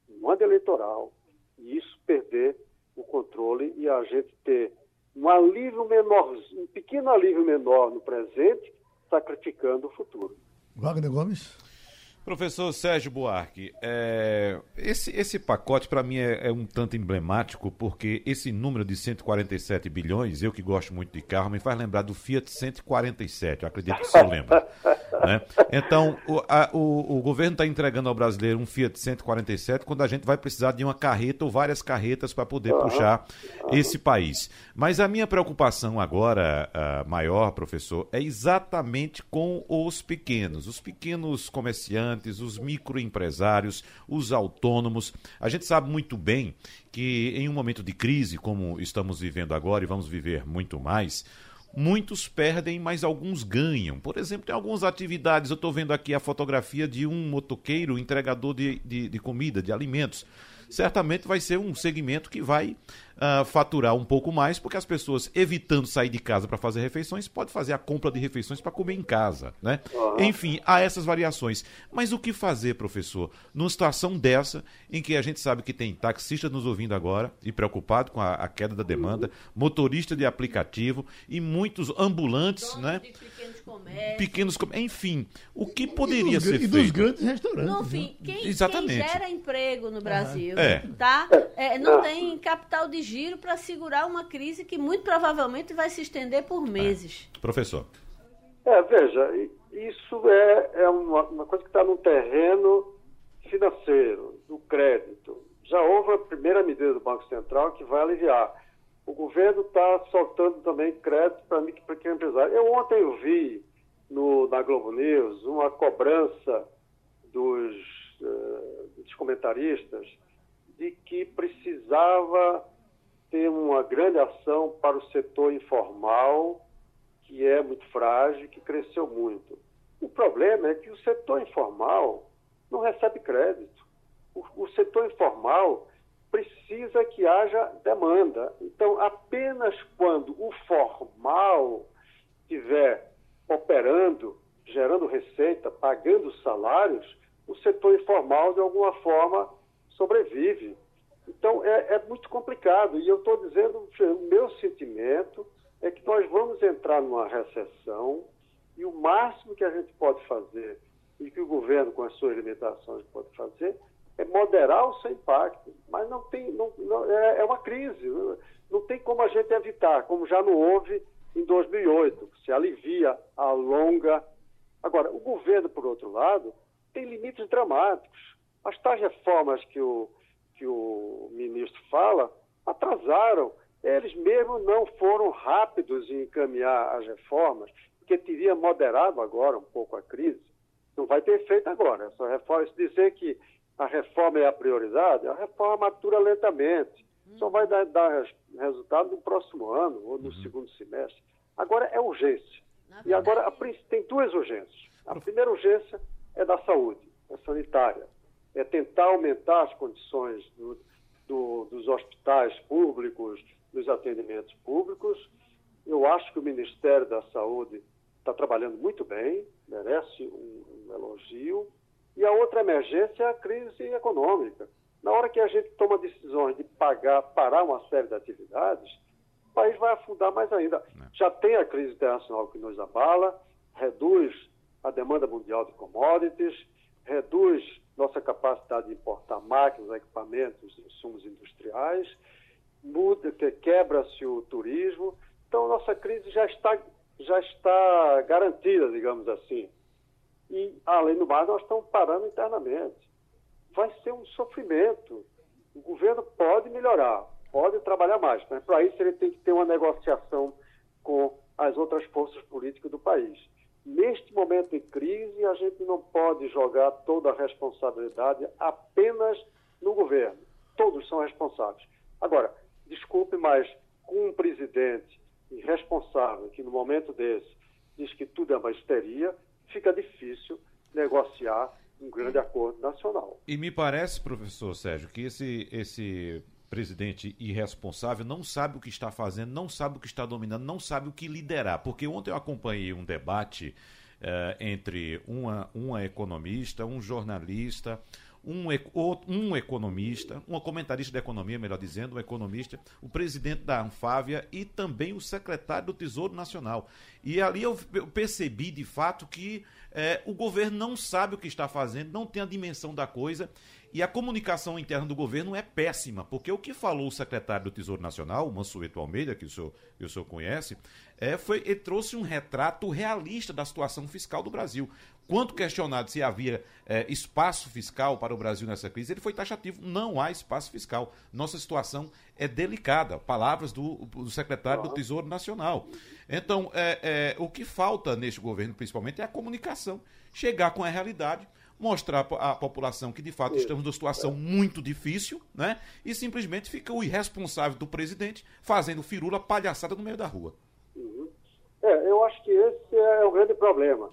no ano eleitoral e isso perder o controle e a gente ter um alívio menor, um pequeno alívio menor no presente, sacrificando o futuro. Wagner Gomes. Professor Sérgio Buarque, é, esse, esse pacote para mim é, é, um tanto emblemático, porque esse número de 147 bilhões, eu que gosto muito de carro, me faz lembrar do Fiat 147, eu acredito que o senhor lembra. Né? Então, o, a, o, o governo está entregando ao brasileiro um Fiat 147 quando a gente vai precisar de uma carreta ou várias carretas para poder uhum. puxar esse país. Mas a minha preocupação agora, maior, professor, é exatamente com os pequenos, os pequenos comerciantes, os microempresários, os autônomos. A gente sabe muito bem que em um momento de crise, como estamos vivendo agora e vamos viver muito mais, muitos perdem, mas alguns ganham. Por exemplo, tem algumas atividades, eu estou vendo aqui a fotografia de um motoqueiro entregador de, de, de, comida, de alimentos. Certamente vai ser um segmento que vai uh, faturar um pouco mais, porque as pessoas, evitando sair de casa para fazer refeições, pode fazer a compra de refeições para comer em casa, né? Uhum. Enfim, há essas variações. Mas o que fazer, professor, numa situação dessa, em que a gente sabe que tem taxista nos ouvindo agora e preocupado com a, a queda da demanda, motorista de aplicativo e muitos ambulantes, né? pequenos comércios. Pequenos Enfim, o que poderia ser e feito? E dos grandes restaurantes. No fim, quem, Exatamente. quem gera emprego no Brasil, é. tá? É, não tem capital de giro para segurar uma crise que muito provavelmente vai se estender por meses. É. Professor. É, veja, isso é, é uma, uma coisa que está no terreno financeiro, do crédito. Já houve a primeira medida do Banco Central que vai aliviar. O governo está soltando também crédito para mim, para quem é empresário. Eu ontem eu vi no, na Globo News uma cobrança dos, uh, dos comentaristas de que precisava ter uma grande ação para o setor informal, que é muito frágil, que cresceu muito. O problema é que o setor informal não recebe crédito. O, o setor informal precisa que haja demanda. Então, apenas quando o formal estiver operando, gerando receita, pagando salários, o setor informal, de alguma forma, sobrevive. Então, é, é muito complicado. E eu estou dizendo, o meu sentimento é que nós vamos entrar numa recessão e o máximo que a gente pode fazer e que o governo, com as suas limitações, pode fazer é moderar o seu impacto, mas não tem, não, não, é, é, uma crise, não tem como a gente evitar, como já não houve em 2008, se alivia, alonga. Agora, o governo, por outro lado, tem limites dramáticos. As tais reformas que o, que o ministro fala atrasaram. Eles mesmo não foram rápidos em encaminhar as reformas, porque teria moderado agora um pouco a crise. Não vai ter efeito agora. Essa reforma, se dizer que a reforma é a prioridade, a reforma matura lentamente. Só vai dar, dar, resultado no próximo ano ou no uhum. segundo semestre. Agora é urgência. e agora a, tem duas urgências. A primeira urgência é da saúde, é sanitária. É tentar aumentar as condições do, do, dos hospitais públicos, dos atendimentos públicos. Eu acho que o Ministério da Saúde está trabalhando muito bem, merece um, um elogio e a outra emergência é a crise econômica. Na hora que a gente toma decisões de pagar, parar uma série de atividades, o país vai afundar mais ainda. É. Já tem a crise internacional que nos abala, reduz a demanda mundial de commodities, reduz nossa capacidade de importar máquinas, equipamentos, insumos industriais, muda, quebra-se o turismo. Então, nossa crise já está, já está garantida, digamos assim. E, além do mais, nós estamos parando internamente. Vai ser um sofrimento. O governo pode melhorar, pode trabalhar mais, mas para isso ele tem que ter uma negociação com as outras forças políticas do país. Neste momento de crise, a gente não pode jogar toda a responsabilidade apenas no governo. Todos são responsáveis. Agora, desculpe, mas com um presidente irresponsável que no momento desse diz que tudo é uma histeria, fica difícil negociar um grande acordo nacional. E me parece, professor Sérgio, que esse, esse presidente irresponsável não sabe o que está fazendo, não sabe o que está dominando, não sabe o que liderar. Porque ontem eu acompanhei um debate uh, entre uma, uma economista, um jornalista, um, um economista, um comentarista da economia, melhor dizendo, um economista, o presidente da Anfávia e também o secretário do Tesouro Nacional. E ali eu percebi de fato que é, o governo não sabe o que está fazendo, não tem a dimensão da coisa e a comunicação interna do governo é péssima, porque o que falou o secretário do Tesouro Nacional, o Mansueto Almeida, que o senhor, que o senhor conhece, é, foi, ele trouxe um retrato realista da situação fiscal do Brasil. Quanto questionado se havia é, espaço fiscal para o Brasil nessa crise, ele foi taxativo. Não há espaço fiscal. Nossa situação é delicada. Palavras do, do secretário do Tesouro Nacional. Então, é, é, o que falta neste governo, principalmente, é a comunicação. Chegar com a realidade, mostrar à população que, de fato, estamos numa situação muito difícil, né? E simplesmente fica o irresponsável do presidente fazendo firula palhaçada no meio da rua. Uhum. É, eu acho que esse é o grande problema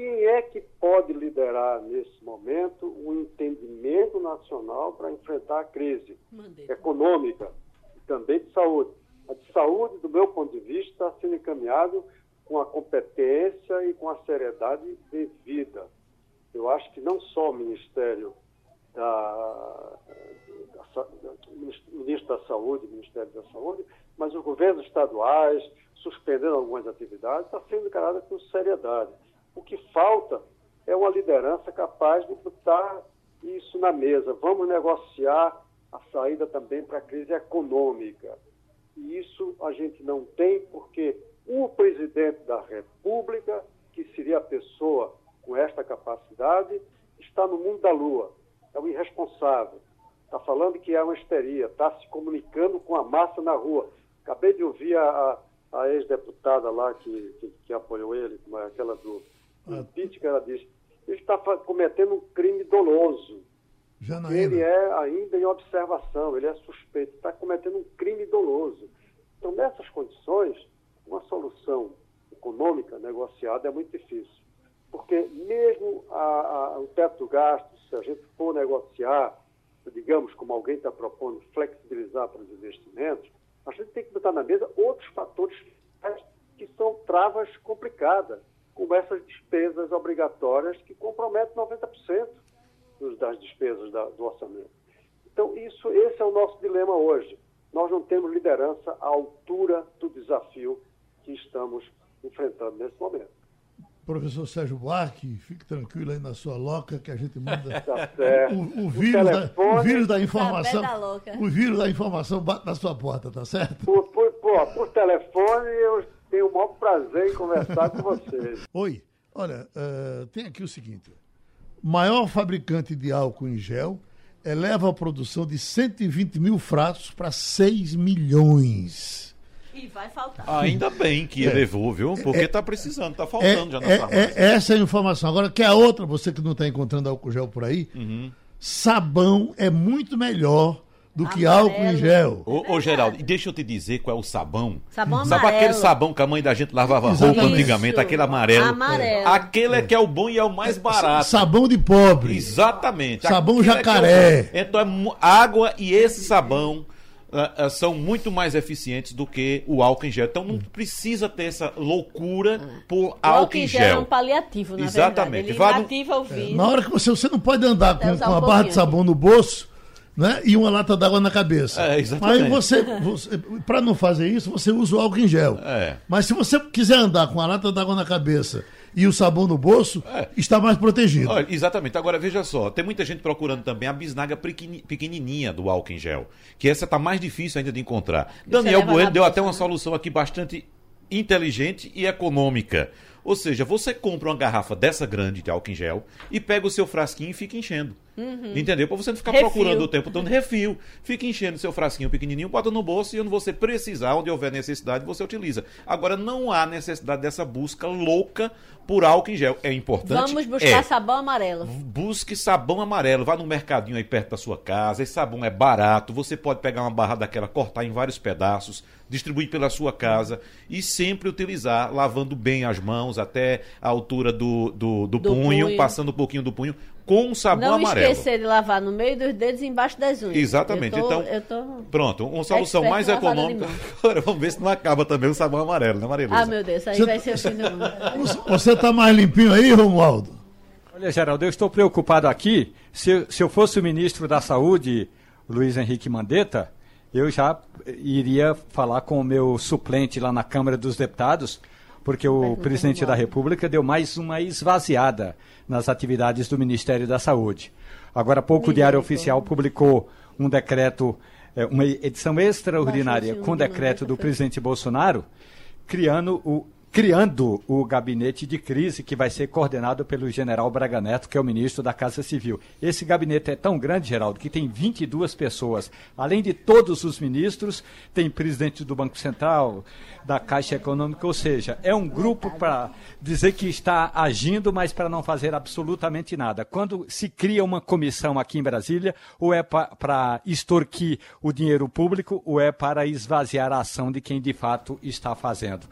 quem é que pode liderar nesse momento o um entendimento nacional para enfrentar a crise econômica? também de saúde. A de saúde, do meu ponto de vista, está sendo encaminhado com a competência e com a seriedade devida. Eu acho que não só o Ministério da, da, Ministro da Saúde, Ministério da Saúde, mas os governos estaduais, suspendendo algumas atividades, está sendo encarada com seriedade. O que falta é uma liderança capaz de botar isso na mesa. Vamos negociar a saída também para a crise econômica. E isso a gente não tem porque o presidente da República, que seria a pessoa com esta capacidade, está no mundo da lua. É um irresponsável. Está falando que é uma histeria, está se comunicando com a massa na rua. Acabei de ouvir a, a, a ex-deputada lá que, que, que, apoiou ele, aquela do, do ah. que ela disse. Ele está cometendo um crime doloso. Janaína. Ele é ainda em observação, ele é suspeito, está cometendo um crime doloso. Então, nessas condições, uma solução econômica negociada é muito difícil. Porque mesmo a, a, o teto do gasto, se a gente for negociar, digamos, como alguém está propondo, flexibilizar para os investimentos, a gente tem que botar na mesa outros fatores que são travas complicadas, como essas despesas obrigatórias que comprometem 90% das despesas da, do orçamento. Então, isso, esse é o nosso dilema hoje. Nós não temos liderança à altura do desafio que estamos enfrentando nesse momento. Professor Sérgio Buarque, fique tranquilo aí na sua loca que a gente manda tá o, o, vírus o, da, o vírus da informação. O vírus da informação bate na sua porta, tá certo? Por, por, por, por telefone eu tenho o maior prazer em conversar com vocês. Oi, olha, uh, tem aqui o seguinte: maior fabricante de álcool em gel eleva a produção de 120 mil frascos para 6 milhões. E vai faltar. Ainda bem que é. elevou, viu? Porque está é, precisando, está faltando é, já na é, é, Essa é a informação. Agora, que a outra, você que não está encontrando álcool gel por aí, uhum. sabão é muito melhor do que álcool em gel. Ô, ô, Geraldo, e deixa eu te dizer qual é o sabão. Sabão Sabe amarelo. aquele sabão que a mãe da gente lavava roupa antigamente, Isso. aquele amarelo? Amarelo. Aquele é que é o bom e é o mais barato. Sabão de pobre. Exatamente. Sabão Aquele jacaré. É é o... Então, é água e esse sabão uh, uh, são muito mais eficientes do que o álcool em gel. Então não precisa ter essa loucura por álcool, álcool em gel. é um paliativo, na Exatamente. verdade. Ele inativa o vírus. Na hora que você, você não pode andar com, com uma barra de sabão no bolso né? e uma lata d'água na cabeça. É, exatamente. Aí você, você para não fazer isso, você usa o álcool em gel. É. Mas se você quiser andar com a lata d'água na cabeça e o sabão no bolso, é. está mais protegido. Olha, exatamente. Agora veja só, tem muita gente procurando também a bisnaga pequenininha do álcool em gel, que essa está mais difícil ainda de encontrar. Daniel Bueno deu até uma né? solução aqui bastante inteligente e econômica. Ou seja, você compra uma garrafa dessa grande de álcool em gel e pega o seu frasquinho e fica enchendo. Uhum. Entendeu? Para você não ficar refil. procurando o tempo todo refil. Fica enchendo seu frasquinho pequenininho, bota no bolso e onde você precisar, onde houver necessidade, você utiliza. Agora, não há necessidade dessa busca louca por álcool em gel. É importante. Vamos buscar é. sabão amarelo. Busque sabão amarelo. Vá no mercadinho aí perto da sua casa. Esse sabão é barato. Você pode pegar uma barra daquela, cortar em vários pedaços, distribuir pela sua casa e sempre utilizar, lavando bem as mãos até a altura do, do, do, do punho, punho, passando um pouquinho do punho com sabão não amarelo. Não esquecer de lavar no meio dos dedos e embaixo das unhas. Exatamente. Tô, então, tô... pronto, uma solução mais econômica. Agora vamos ver se não acaba também o sabão amarelo, né, Maria Ah, meu Deus, aí você... vai ser o fim do mundo. Você está mais limpinho aí, Romualdo? Olha, Geraldo, eu estou preocupado aqui. Se, se eu fosse o ministro da Saúde, Luiz Henrique Mandetta, eu já iria falar com o meu suplente lá na Câmara dos Deputados, porque o presidente da República deu mais uma esvaziada nas atividades do Ministério da Saúde. Agora há pouco o Diário Oficial publicou um decreto, é, uma edição extraordinária com o decreto do presidente Bolsonaro, criando o criando o gabinete de crise que vai ser coordenado pelo general Braga Neto, que é o ministro da Casa Civil. Esse gabinete é tão grande, Geraldo, que tem 22 pessoas. Além de todos os ministros, tem presidente do Banco Central, da Caixa Econômica, ou seja, é um grupo para dizer que está agindo, mas para não fazer absolutamente nada. Quando se cria uma comissão aqui em Brasília, ou é para extorquir o dinheiro público, ou é para esvaziar a ação de quem de fato está fazendo.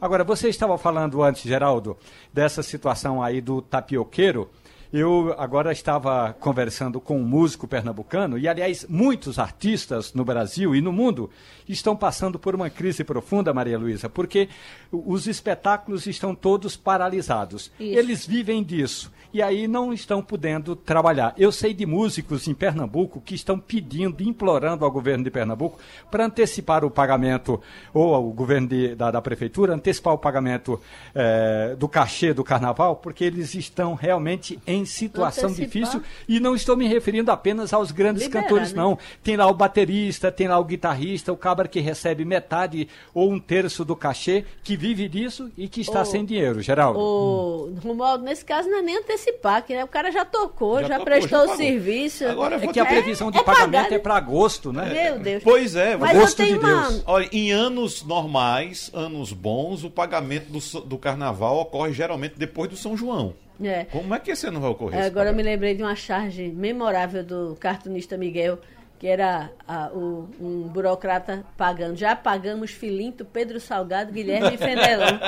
Agora, você estava falando antes, Geraldo, dessa situação aí do tapioqueiro Eu agora estava conversando com um músico pernambucano, e aliás, muitos artistas no Brasil e no mundo estão passando por uma crise profunda, Maria Luísa, porque os espetáculos estão todos paralisados. Isso. Eles vivem disso e aí não estão podendo trabalhar. Eu sei de músicos em Pernambuco que estão pedindo, implorando ao governo de Pernambuco para antecipar o pagamento, ou ao governo de, da, da, prefeitura, antecipar o pagamento é, do cachê do carnaval, porque eles estão realmente em situação antecipar. difícil e não estou me referindo apenas aos grandes Liberar, cantores, né? não. Tem lá o baterista, tem lá o guitarrista, o cabra que recebe metade ou um terço do cachê, que vive disso e que está sem dinheiro, Geraldo. O Romualdo, nesse caso não é nem antecipar, que né? o cara já tocou, já, já tocou, prestou já o serviço. Agora, é que a previsão de é, pagamento é para agosto, né? Meu Deus. Pois é, Mas gosto de uma... Deus. Olha, em anos normais, anos bons, o pagamento do, do carnaval ocorre geralmente depois do São João. É. Como é que esse ano vai ocorrer? É, agora eu me lembrei de uma charge memorável do cartunista Miguel, que era a, o, um burocrata pagando. Já pagamos Filinto, Pedro Salgado, Guilherme Fendelão.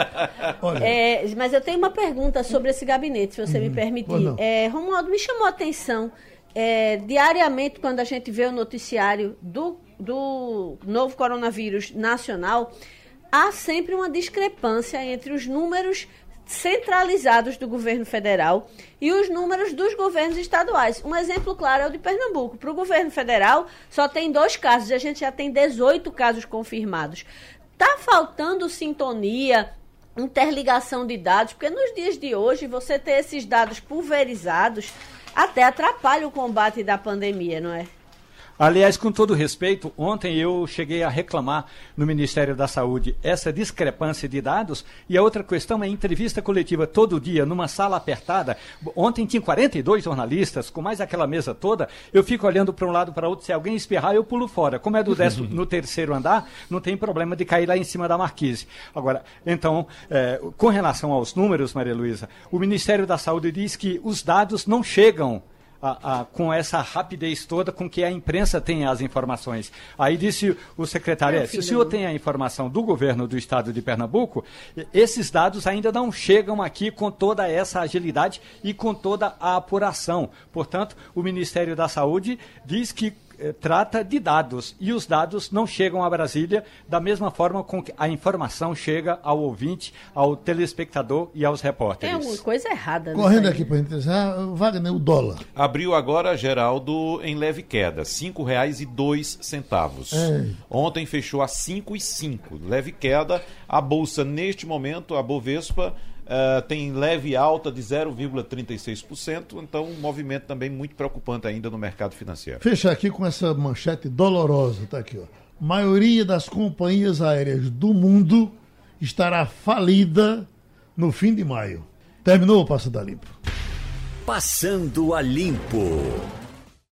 é, mas eu tenho uma pergunta sobre esse gabinete, se você me uhum. permitir. É, Romualdo, me chamou a atenção, é, diariamente, quando a gente vê o noticiário do, do novo coronavírus nacional, há sempre uma discrepância entre os números centralizados do governo federal e os números dos governos estaduais. Um exemplo claro é o de Pernambuco. Para o governo federal, só tem dois casos a gente já tem 18 casos confirmados. Está faltando sintonia, interligação de dados, porque nos dias de hoje você ter esses dados pulverizados até atrapalha o combate da pandemia, não é? Aliás, com todo respeito, ontem eu cheguei a reclamar no Ministério da Saúde essa discrepância de dados e a outra questão é entrevista coletiva todo dia numa sala apertada. Ontem tinha 42 jornalistas, com mais aquela mesa toda. Eu fico olhando para um lado para outro. Se alguém espirrar, eu pulo fora. Como é do décimo, no terceiro andar, não tem problema de cair lá em cima da marquise. Agora, então, é, com relação aos números, Maria Luísa, o Ministério da Saúde diz que os dados não chegam a, a, com essa rapidez toda com que a imprensa tem as informações. Aí disse o secretário, é, se o senhor tem a informação do governo do estado de Pernambuco, esses dados ainda não chegam aqui com toda essa agilidade e com toda a apuração. Portanto, o Ministério da Saúde diz que trata de dados e os dados não chegam a Brasília da mesma forma com que a informação chega ao ouvinte, ao telespectador e aos repórteres. Tem alguma coisa errada. Correndo aqui para gente, ah, Wagner, o dólar. Abriu agora, Geraldo, em leve queda, R$ 5,02. É. Ontem fechou a R$ 5,05. Leve queda. A bolsa, neste momento, a Bovespa Uh, tem leve alta de 0,36%, então um movimento também muito preocupante ainda no mercado financeiro. Fecha aqui com essa manchete dolorosa, tá aqui, ó. Maioria das companhias aéreas do mundo estará falida no fim de maio. Terminou o Passando a Limpo. Passando a Limpo.